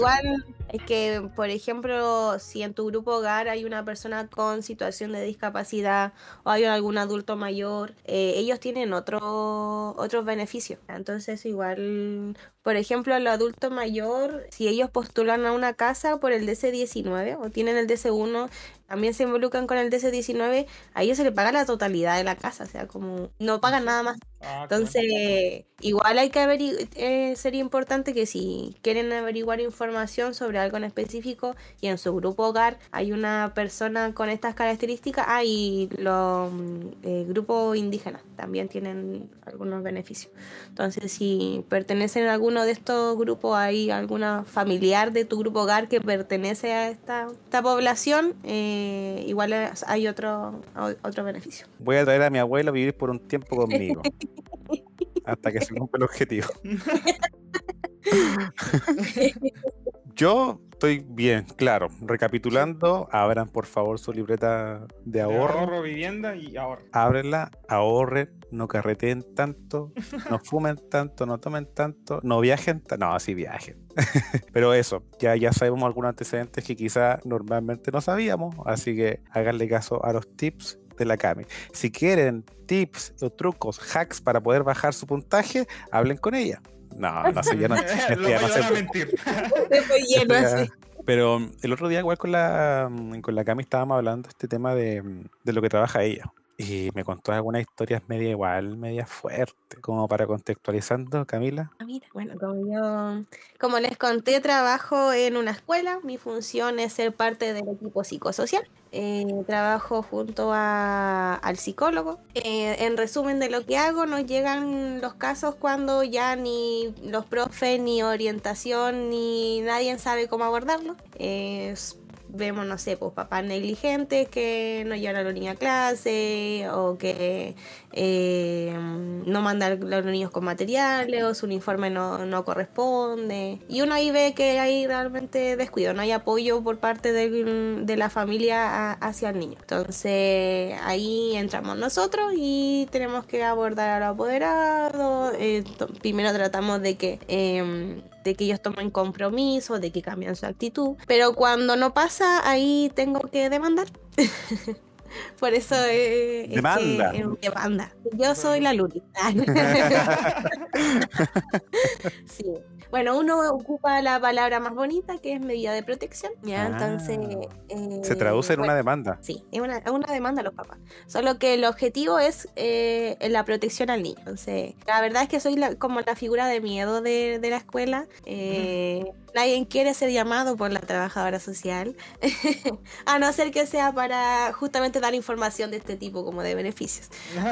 Igual es que, por ejemplo, si en tu grupo hogar hay una persona con situación de discapacidad o hay algún adulto mayor, eh, ellos tienen otro, otros beneficios. Entonces, igual, por ejemplo, el adulto mayor, si ellos postulan a una casa por el DC-19 o tienen el DC-1, también se involucran con el DC-19, a ellos se les paga la totalidad de la casa, o sea, como no pagan nada más Ah, entonces, igual hay que averiguar, sería importante que si quieren averiguar información sobre algo en específico y en su grupo hogar hay una persona con estas características, ah, y los mm, eh, grupos indígenas también tienen algunos beneficios. Entonces, si pertenecen a alguno de estos grupos, hay alguna familiar de tu grupo hogar que pertenece a esta, esta población, eh, igual hay otro, otro beneficio. Voy a traer a mi abuelo a vivir por un tiempo conmigo. hasta que se cumpla el objetivo. Yo estoy bien, claro. Recapitulando, abran por favor su libreta de De ahorro. ahorro, vivienda y ahorro. Ábrenla, ahorren, no carreteen tanto, no fumen tanto, no tomen tanto, no viajen tanto. No, sí viajen. Pero eso, ya, ya sabemos algunos antecedentes que quizá normalmente no sabíamos, así que háganle caso a los tips de la Cami. Si quieren tips o trucos, hacks para poder bajar su puntaje, hablen con ella. No, no sé, ya no, Lo ya no a mentir. Estoy lleno. Pero el otro día igual con la con la Cami estábamos hablando este tema de, de lo que trabaja ella. Y me contó algunas historias media igual, media fuerte, como para contextualizando, Camila. Ah, mira, bueno, como yo, como les conté, trabajo en una escuela. Mi función es ser parte del equipo psicosocial. Eh, trabajo junto a- al psicólogo. Eh, en resumen de lo que hago, nos llegan los casos cuando ya ni los profes, ni orientación, ni nadie sabe cómo abordarlo. Es- vemos, no sé, pues papás negligentes que no llevan a los niños a clase o que eh, no mandan a los niños con materiales su uniforme no, no corresponde. Y uno ahí ve que hay realmente descuido, no hay apoyo por parte de la familia hacia el niño. Entonces ahí entramos nosotros y tenemos que abordar a los apoderados. eh, primero tratamos de que... em, de que ellos tomen compromiso, de que cambien su actitud. Pero cuando no pasa, ahí tengo que demandar. Por eso eh, es que- Demanda. eh, demanda. Yo soy la Luli. sí. Bueno, uno ocupa la palabra más bonita que es medida de protección. Ya, Ah. entonces. Se eh, traduce en bueno, una demanda. Sí, es una, una demanda a los papás. Solo que el objetivo es eh, la protección al niño. Entonces, la verdad es que soy la- como la figura de miedo de, de la escuela. Eh, Nadie quiere ser llamado por la trabajadora social, a no ser que sea para justamente dar información de este tipo como de beneficios.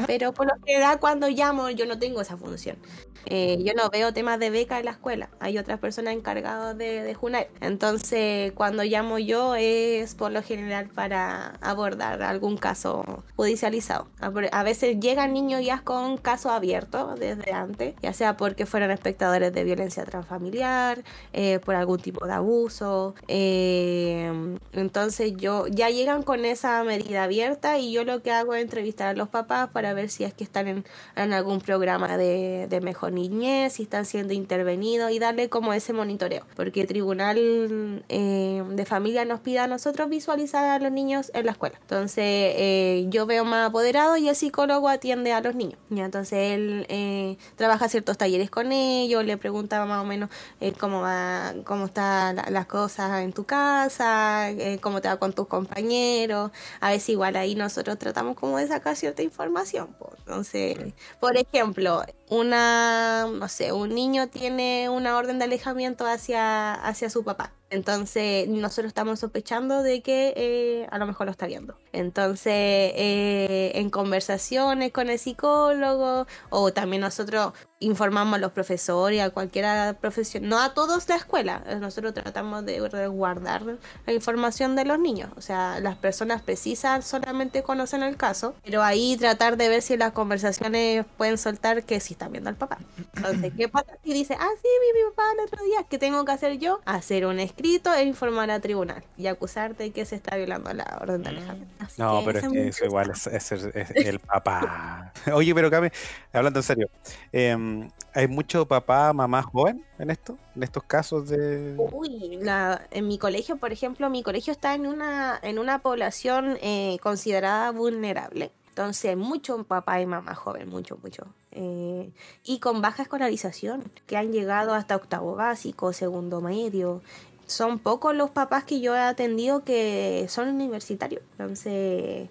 Pero por lo general cuando llamo yo no tengo esa función. Eh, yo no veo temas de beca en la escuela. Hay otras personas encargadas de, de JUNAER. Entonces, cuando llamo yo es por lo general para abordar algún caso judicializado. A, veces llegan niños ya con caso abierto desde antes, ya sea porque fueron espectadores de violencia transfamiliar, eh, por algún tipo de abuso. eh, entonces, yo ya llegan con esa medida abierta y yo lo que hago es entrevistar a los papás para ver si es que están en, en algún programa de, de mejor niñez, si están siendo intervenidos y darle como ese monitoreo. Porque el tribunal eh, de familia nos pide a nosotros visualizar a los niños en la escuela. Entonces eh, yo veo más apoderado y el psicólogo atiende a los niños. ¿ya? Entonces él eh, trabaja ciertos talleres con ellos, le pregunta más o menos eh, cómo va, cómo están la- las cosas en tu casa, eh, cómo te va con tus compañeros. A veces igual ahí nosotros tratamos como de sacar cierta información. po. Entonces, por ejemplo, una, no sé, un niño tiene una orden de alejamiento hacia, hacia su papá. Entonces, nosotros estamos sospechando de que eh, a lo mejor lo está viendo. Entonces, eh, en conversaciones con el psicólogo, o también nosotros informamos a los profesores, a cualquiera profesión, no a todos la escuela, eh, nosotros tratamos de resguardar la información de los niños. O sea, las personas precisas solamente conocen el caso, pero ahí tratar de ver si las conversaciones pueden soltar que sí están viendo al papá. Entonces, ¿qué pasa si dice, ah, sí, vi mi papá el otro día, ¿qué tengo que hacer yo? Hacer un escrito e informar al tribunal y acusar de que se está violando la orden de alejamiento. Así No, pero es que eso igual es, es- es el papá. Oye, pero Cami, hablando en serio, em, ¿hay mucho papá, mamá joven en esto? En estos casos de... Uy, la, en mi colegio, por ejemplo, mi colegio está en una, en una población eh, considerada vulnerable. Entonces, mucho papá y mamá joven, mucho, mucho. Eh, y con baja escolarización, que han llegado hasta octavo básico, segundo medio. Son pocos los papás que yo he atendido que son universitarios. Entonces,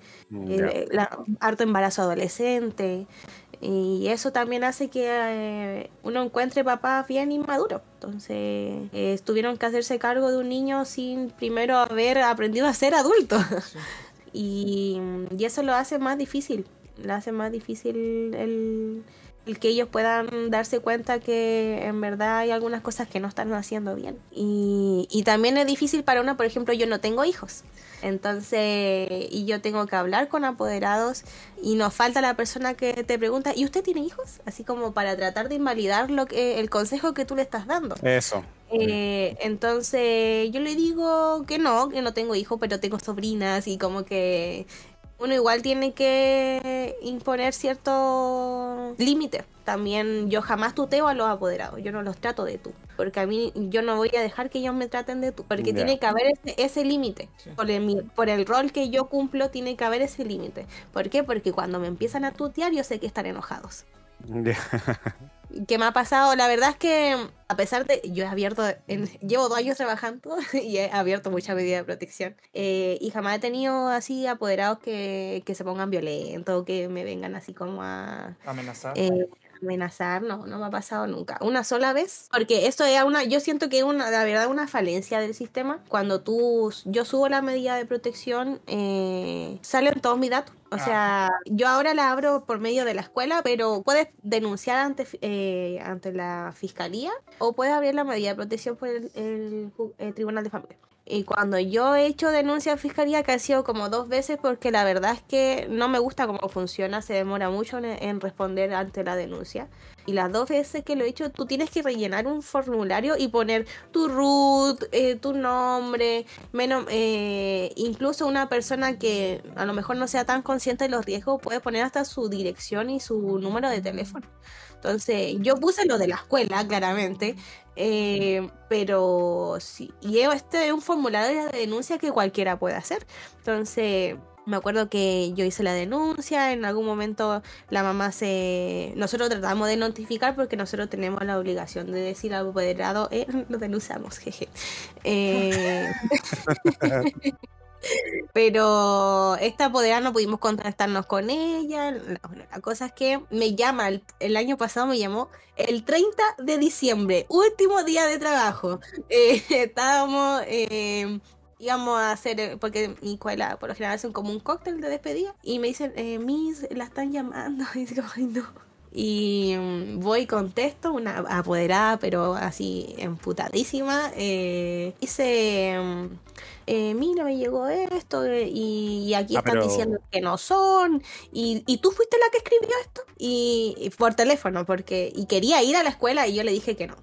eh, la- harto embarazo adolescente. Y eso también hace que eh, uno encuentre papás bien inmaduros. Entonces, eh, tuvieron que hacerse cargo de un niño sin primero haber aprendido a ser adulto. y, y eso lo hace más difícil. Lo hace más difícil el, el que ellos puedan darse cuenta que en verdad hay algunas cosas que no están haciendo bien. Y, y también es difícil para una, por ejemplo, yo no tengo hijos. Entonces, y yo tengo que hablar con apoderados y nos falta la persona que te pregunta, ¿y usted tiene hijos? Así como para tratar de invalidar lo que el consejo que tú le estás dando. Eso. Eh, entonces yo le digo que no, que no tengo hijos, pero tengo sobrinas y como que uno igual tiene que imponer cierto límite. También yo jamás tuteo a los apoderados, yo no los trato de tú, porque a mí yo no voy a dejar que ellos me traten de tú, porque tiene que haber ese, ese límite. Sí. Por, el, mi- por el rol que yo cumplo tiene que haber ese límite. ¿Por qué? Porque cuando me empiezan a tutear yo sé que están enojados. Ya. ¿Qué me ha pasado? La verdad es que a pesar de... Yo he abierto... en- llevo dos años trabajando y he abierto muchas medidas de protección. eh, y jamás he tenido así apoderados que, que se pongan violentos, que me vengan así como a Amenazar. eh, amenazar. No, no me ha pasado nunca. Una sola vez. Porque esto es una... Yo siento que es una, la verdad, una falencia del sistema. Cuando tú... Yo subo la medida de protección, eh, salen todos mis datos. O sea, yo ahora la abro por medio de la escuela, pero puedes denunciar ante, eh, ante la fiscalía o puedes abrir la medida de protección por el, el el Tribunal de Familia. Y cuando yo he hecho denuncia a fiscalía, que ha sido como dos veces, porque la verdad es que no me gusta cómo funciona, se demora mucho en, responder ante la denuncia. Y las dos veces que lo he hecho, tú tienes que rellenar un formulario y poner tu root, eh, tu nombre, eh, incluso una persona que a lo mejor no sea tan consciente de los riesgos puede poner hasta su dirección y su número de teléfono. Entonces, yo puse lo de la escuela, claramente, eh, pero sí, y este es un formulario de denuncia que cualquiera puede hacer. Entonces, me acuerdo que yo hice la denuncia, en algún momento la mamá se... Nosotros tratamos de notificar porque nosotros tenemos la obligación de decir al apoderado, eh, lo denunciamos, jeje. Eh, Pero esta apoderada no pudimos contactarnos con ella. La, cosa es que me llama, el, año pasado me llamó el 30 de diciembre, último día de trabajo. Eh, estábamos, eh, íbamos a hacer, porque mi escuela por lo general hacen como un cóctel de despedida. Y me dicen, eh, Miss, la están llamando. Y digo, ay no. Y mm, voy y contesto, una apoderada, pero así emputadísima. Eh, dice, mm, eh, mira, me llegó esto eh, y, y aquí Ah, están pero- diciendo que no son. Y, y tú fuiste la que escribió esto. Y, y por teléfono, porque y quería ir a la escuela y yo le dije que no.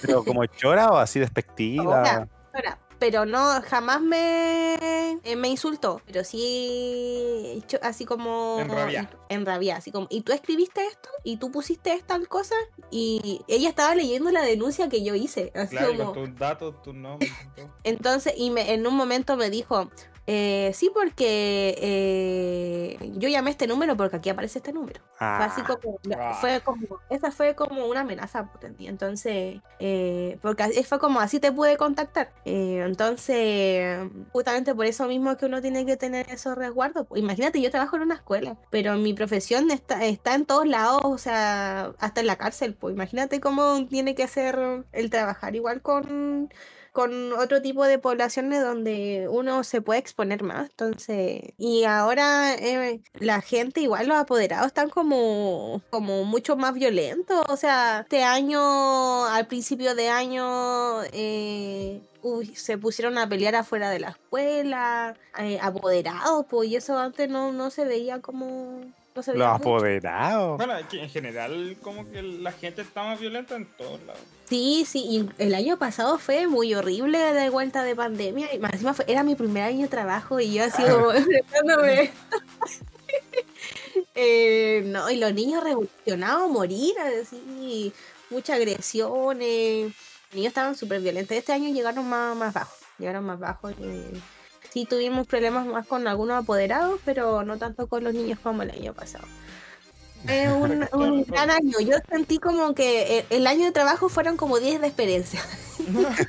Pero como chora o así despectiva. Pero no, jamás me, eh, me insultó, pero sí cho- así como En rabia. en rabia, así como, y tú escribiste esto y tú pusiste tal cosa y ella estaba leyendo la denuncia que yo hice, así Claro, como, con tus datos, tus nombres. entonces, y me, en un momento me dijo, eh, sí, porque eh, yo llamé este número porque aquí aparece este número. Fue así Ah, como, Ah. fue como, esa fue como una amenaza potente. Entonces, eh, porque fue como así te pude contactar. Eh, entonces, justamente por eso mismo que uno tiene que tener esos resguardos. Pues, Imagínate, yo trabajo en una escuela, pero mi profesión está, está en todos lados, o sea, hasta en la cárcel. Pues imagínate cómo tiene que ser el trabajar igual con con otro tipo de poblaciones donde uno se puede exponer más. Entonces, y ahora eh, la gente, igual los apoderados, están como, como mucho más violentos. O sea, este año, al principio de año, eh, se pusieron a pelear afuera de la escuela, eh, apoderados, pues, y eso antes no, no se veía como... Los mucho. apoderados. Bueno, en general, como que la gente está más violenta en todos lados. Sí, sí, y el año pasado fue muy horrible de vuelta de pandemia y más encima fue- era mi primer año de trabajo y yo así como. Eh, no, y los niños revolucionados morir, así, muchas agresiones. Los niños estaban súper violentos. Este año llegaron más, más bajos, llegaron más bajos. y sí tuvimos problemas más con algunos apoderados, pero no tanto con los niños como el año pasado. Es un, un gran año. Yo sentí como que el, el año de trabajo fueron como 10 de experiencia.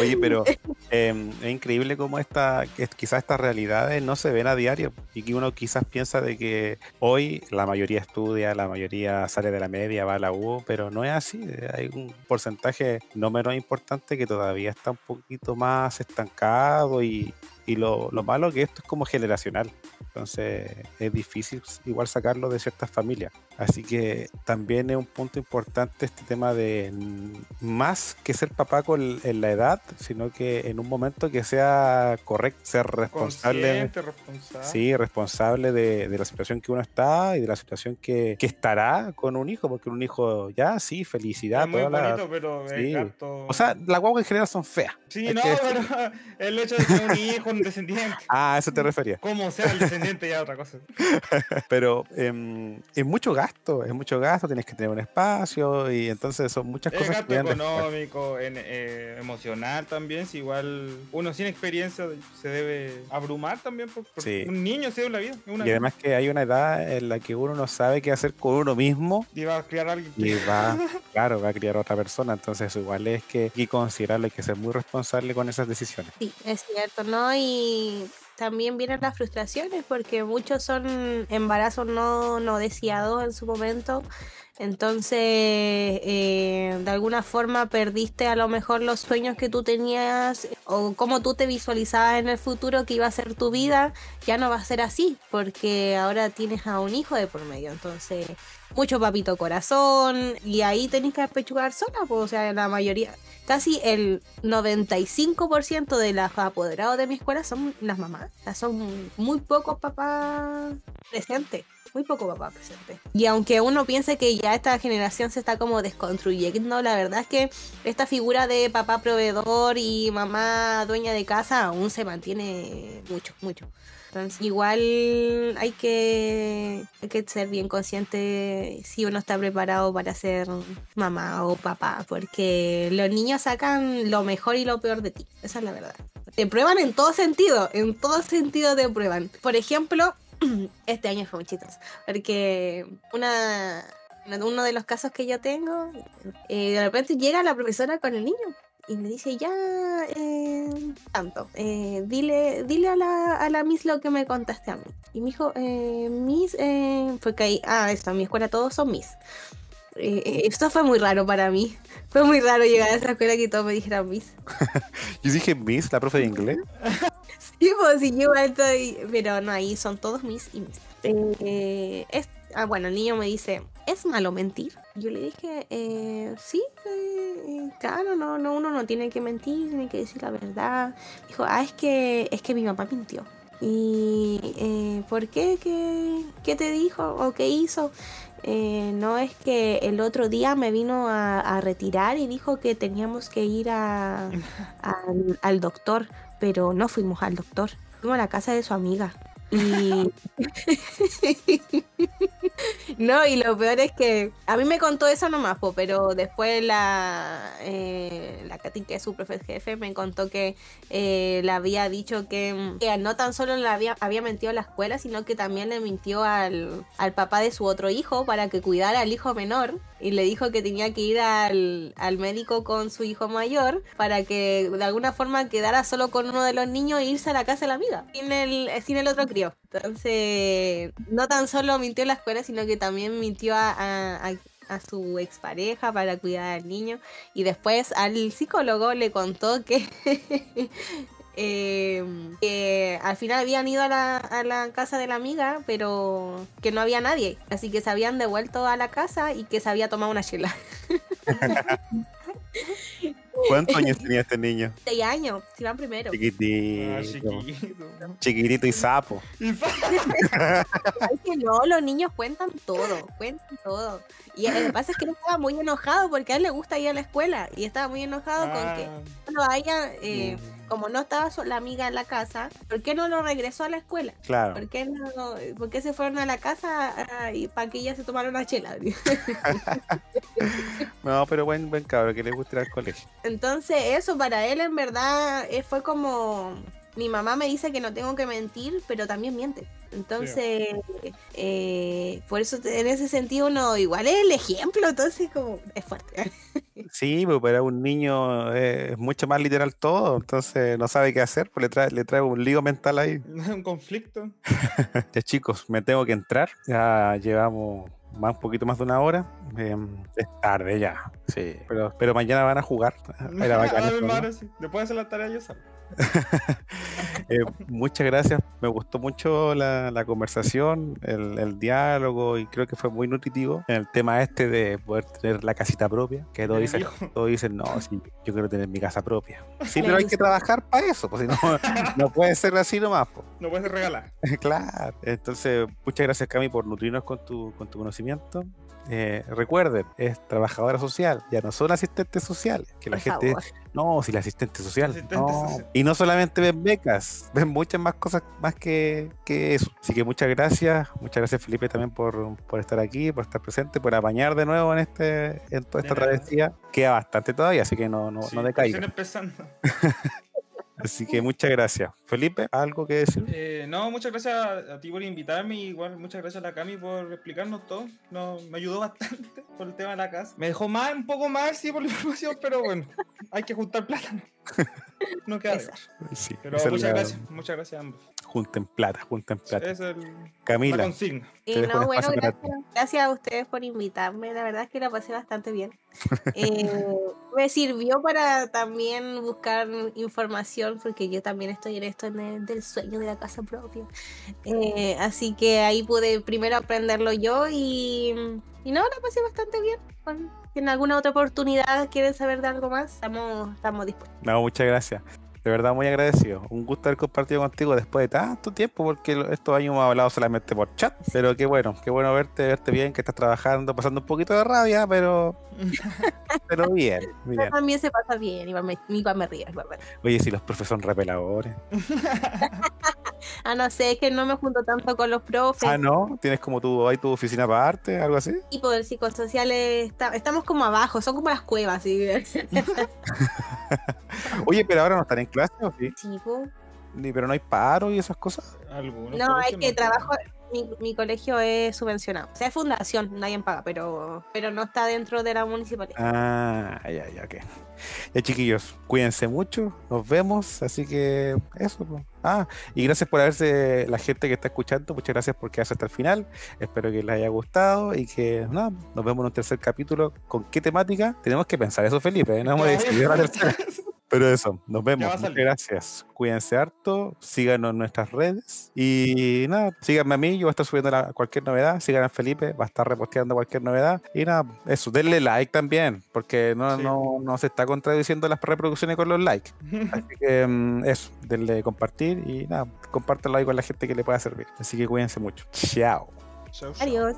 Oye, pero eh, es increíble cómo esta, quizás estas realidades no se ven a diario y que uno quizás piensa de que hoy la mayoría estudia, la mayoría sale de la media, va a la U, pero no es así. Hay un porcentaje no menos importante que todavía está un poquito más estancado y, Y lo, lo malo que esto es como generacional. Entonces es difícil igual sacarlo de ciertas familias. Así que también es un punto importante este tema de más que ser papá con, en la edad, sino que en un momento que sea correcto, ser responsable. Responsable. Sí, responsable de, de la situación que uno está y de la situación que, que estará con un hijo, porque un hijo ya, sí, felicidad. Es muy toda la- bonito, pero Sí. O sea, las guaguas en general son feas. sí, no, que- pero el hecho de tener un hijo, un descendiente. Ah, a eso te refería. Como sea el descendiente ya otra cosa. Pero em, es mucho gasto, es mucho gasto, tienes que tener un espacio y entonces son muchas Es cosas que gasto económico, en- eh, emocional también. Si igual uno sin experiencia se debe abrumar también. Por, por- Sí. Un niño se da la vida. una Y además que hay una edad en la que uno no sabe qué hacer con uno mismo y va a criar a alguien. y va, claro, va a criar a otra persona. Entonces igual es que hay que considerarlo, hay que ser muy responsable con esas decisiones. Sí, es cierto, ¿no? Y también vienen las frustraciones porque muchos son embarazos no, no deseados en su momento. Entonces, eh, de alguna forma perdiste a lo mejor los sueños que tú tenías o cómo tú te visualizabas en el futuro que iba a ser tu vida. Ya no va a ser así porque ahora tienes a un hijo de por medio. Entonces, mucho papito corazón y ahí tenés que apechugar sola. Pues, o sea, la mayoría, casi el 95% de los apoderados de mi escuela son las mamás. O sea, son muy pocos papás presentes. Muy poco papá presente. Y aunque uno piense que ya esta generación se está como desconstruyendo, la verdad es que esta figura de papá proveedor y mamá dueña de casa aún se mantiene mucho, mucho. Entonces, igual hay que, hay que ser bien consciente si uno está preparado para ser mamá o papá, porque los niños sacan lo mejor y lo peor de ti. Esa es la verdad. Te prueban en todo sentido, en todo sentido te prueban. Por ejemplo, este año fue muy chistoso, porque una, uno de los casos que yo tengo, eh, de repente llega la profesora con el niño y me dice, ya, eh, tanto, eh, dile, dile a la, a la Miss lo que me contaste a mí. Y me dijo, eh, Miss, eh, porque ahí, ah, esto, en mi escuela todos son Miss. Eh, eh, esto fue muy raro para mí. Fue muy raro llegar a esa escuela que todos me dijeran Miss. Yo dije Miss, la profe de inglés. Sí, pues sí, yo estoy. Pero no, ahí son todos mis y mis. Eh, es, ah, bueno, el niño me dice, ¿es malo mentir? Yo le dije, eh, sí, eh, claro, no, no, uno no tiene que mentir, tiene que decir la verdad. Dijo, ah, es que, es que mi papá mintió. ¿Y eh, por qué? ¿Qué, qué te dijo o qué hizo? Eh, no es que el otro día me vino a, a retirar y dijo que teníamos que ir a, al, al doctor, pero no fuimos al doctor, fuimos a la casa de su amiga. Y no, y lo peor es que a mí me contó eso nomás, po, pero después la, eh, la Katy, que es su profe jefe, me contó que eh, le había dicho que, que no tan solo le había, había mentido a la escuela, sino que también le mintió al, al papá de su otro hijo para que cuidara al hijo menor y le dijo que tenía que ir al, al médico con su hijo mayor para que de alguna forma quedara solo con uno de los niños e irse a la casa de la amiga, sin el, sin el otro crío. Entonces, no tan solo mintió en la escuela, sino que también mintió a, a, a- a su expareja para cuidar al niño. Y después al psicólogo le contó que, eh, que al final habían ido a la, a la casa de la amiga, pero que no había nadie. Así que se habían devuelto a la casa y que se había tomado una chela. ¿Cuántos años tenía este niño? Seis años, si van primero. Chiquitito. Ah. Chiquitito y sapo. Y que no, los niños cuentan todo, cuentan todo. Y lo que pasa es que él estaba muy enojado porque a él le gusta ir a la escuela y estaba muy enojado con que Ah, no haya, eh, como no estaba la amiga en la casa, ¿por qué no lo regresó a la escuela? Claro. ¿Por qué, no, por qué se fueron a la casa y para que ella se tomara una chela? No, pero buen, buen cabro que le gusta ir al colegio. Entonces eso para él en verdad eh, fue como... Mi mamá me dice que no tengo que mentir, pero también miente. Entonces, eh, por eso en ese sentido uno igual es el ejemplo, entonces como es fuerte. Sí, pero para un niño eh, es mucho más literal todo, entonces no sabe qué hacer, pues le trae, le trae un lío mental ahí. un conflicto. Ya chicos, me tengo que entrar, ya llevamos más un poquito más de una hora, em, es tarde ya, sí, pero, pero mañana van a jugar. Era bacán Ah, esto, ¿no? madre, sí. Después de hacer la tarea yo salgo. Eh, muchas gracias, me gustó mucho la, la conversación, el, el diálogo y creo que fue muy nutritivo en el tema este de poder tener la casita propia, que todos dicen, todos dicen, no, sí, yo quiero tener mi casa propia. Sí, pero hay que trabajar para eso, pues si no, no puede ser así nomás. pues. No puedes regalar. Claro. Entonces, muchas gracias, Cami, por nutrirnos con tu, con tu conocimiento. Eh, recuerden, es trabajadora social, ya no son asistentes sociales. Que la Por gente, favor. no, si la asistente social. Asistente no. social. Y no solamente ven becas, ven muchas más cosas más que, que eso. Así que muchas gracias, muchas gracias, Felipe, también por, por estar aquí, por estar presente, por apañar de nuevo en este en toda esta De nada. travesía. Queda bastante todavía, así que no, no, Sí, no decaiga. empezando. Así que muchas gracias. Felipe, ¿algo que decir? Eh, no, muchas gracias a, ti por invitarme. y Igual, muchas gracias a la Cami por explicarnos todo. No, me ayudó bastante por el tema de la casa. Me dejó mal, un poco mal, sí, por la información, pero bueno, hay que juntar plata. No, queda. Sí, Pero muchas la- gracias, muchas gracias a ambos. Junten plata, junten plata. Es el, Camila. la consigna. Y no, bueno, gracias, gracias a ustedes por invitarme. La verdad es que la pasé bastante bien. Eh, me sirvió para también buscar información, porque yo también estoy en esto en el- del sueño de la casa propia. Eh, así que ahí pude primero aprenderlo yo y, y no, la pasé bastante bien. Con- Si en alguna otra oportunidad quieren saber de algo más, estamos, estamos dispuestos. No, muchas gracias. De verdad, muy agradecido. Un gusto haber compartido contigo después de tanto tiempo, porque lo- estos años hemos hablado solamente por chat. Pero qué bueno, qué bueno verte, verte bien, que estás trabajando, pasando un poquito de rabia, pero, pero bien, bien. También se pasa bien, igual me, igual me río. igual me río. Oye, si los profes son repeladores. Ah, no sé, es que no me junto tanto con los profes. Ah, ¿no? ¿Tienes como tu, hay tu oficina aparte, algo así? Y por el psicosocial está- estamos como abajo, son como las cuevas, ¿sí? Oye, pero ahora no están en clase, ¿o sí? Ni, pero no hay paro y esas cosas. Algunos No, es que no. trabajo, mi, mi colegio es subvencionado. O sea, es fundación, nadie paga, pero, pero no está dentro de la municipalidad. Ah, ya, ya, ok. Ya, chiquillos, cuídense mucho, nos vemos, así que eso. pues. Ah, y gracias por haberse, la gente que está escuchando, muchas gracias por quedarse hasta el final. Espero que les haya gustado y que nada, nos vemos en un tercer capítulo. ¿Con qué temática? Tenemos que pensar eso, Felipe, ¿eh? no hemos decidido la tercera. Pero eso, nos vemos. Muchas gracias. Cuídense harto, síganos en nuestras redes y nada, síganme a mí, yo voy a estar subiendo la- cualquier novedad, sigan a Felipe, va a estar reposteando cualquier novedad y nada, eso, denle like también, porque no, Sí. no, no se está contradiciendo las reproducciones con los likes. Así que mm, eso, denle compartir y nada, compártelo ahí con la gente que le pueda servir. Así que cuídense mucho. Chao. Adiós.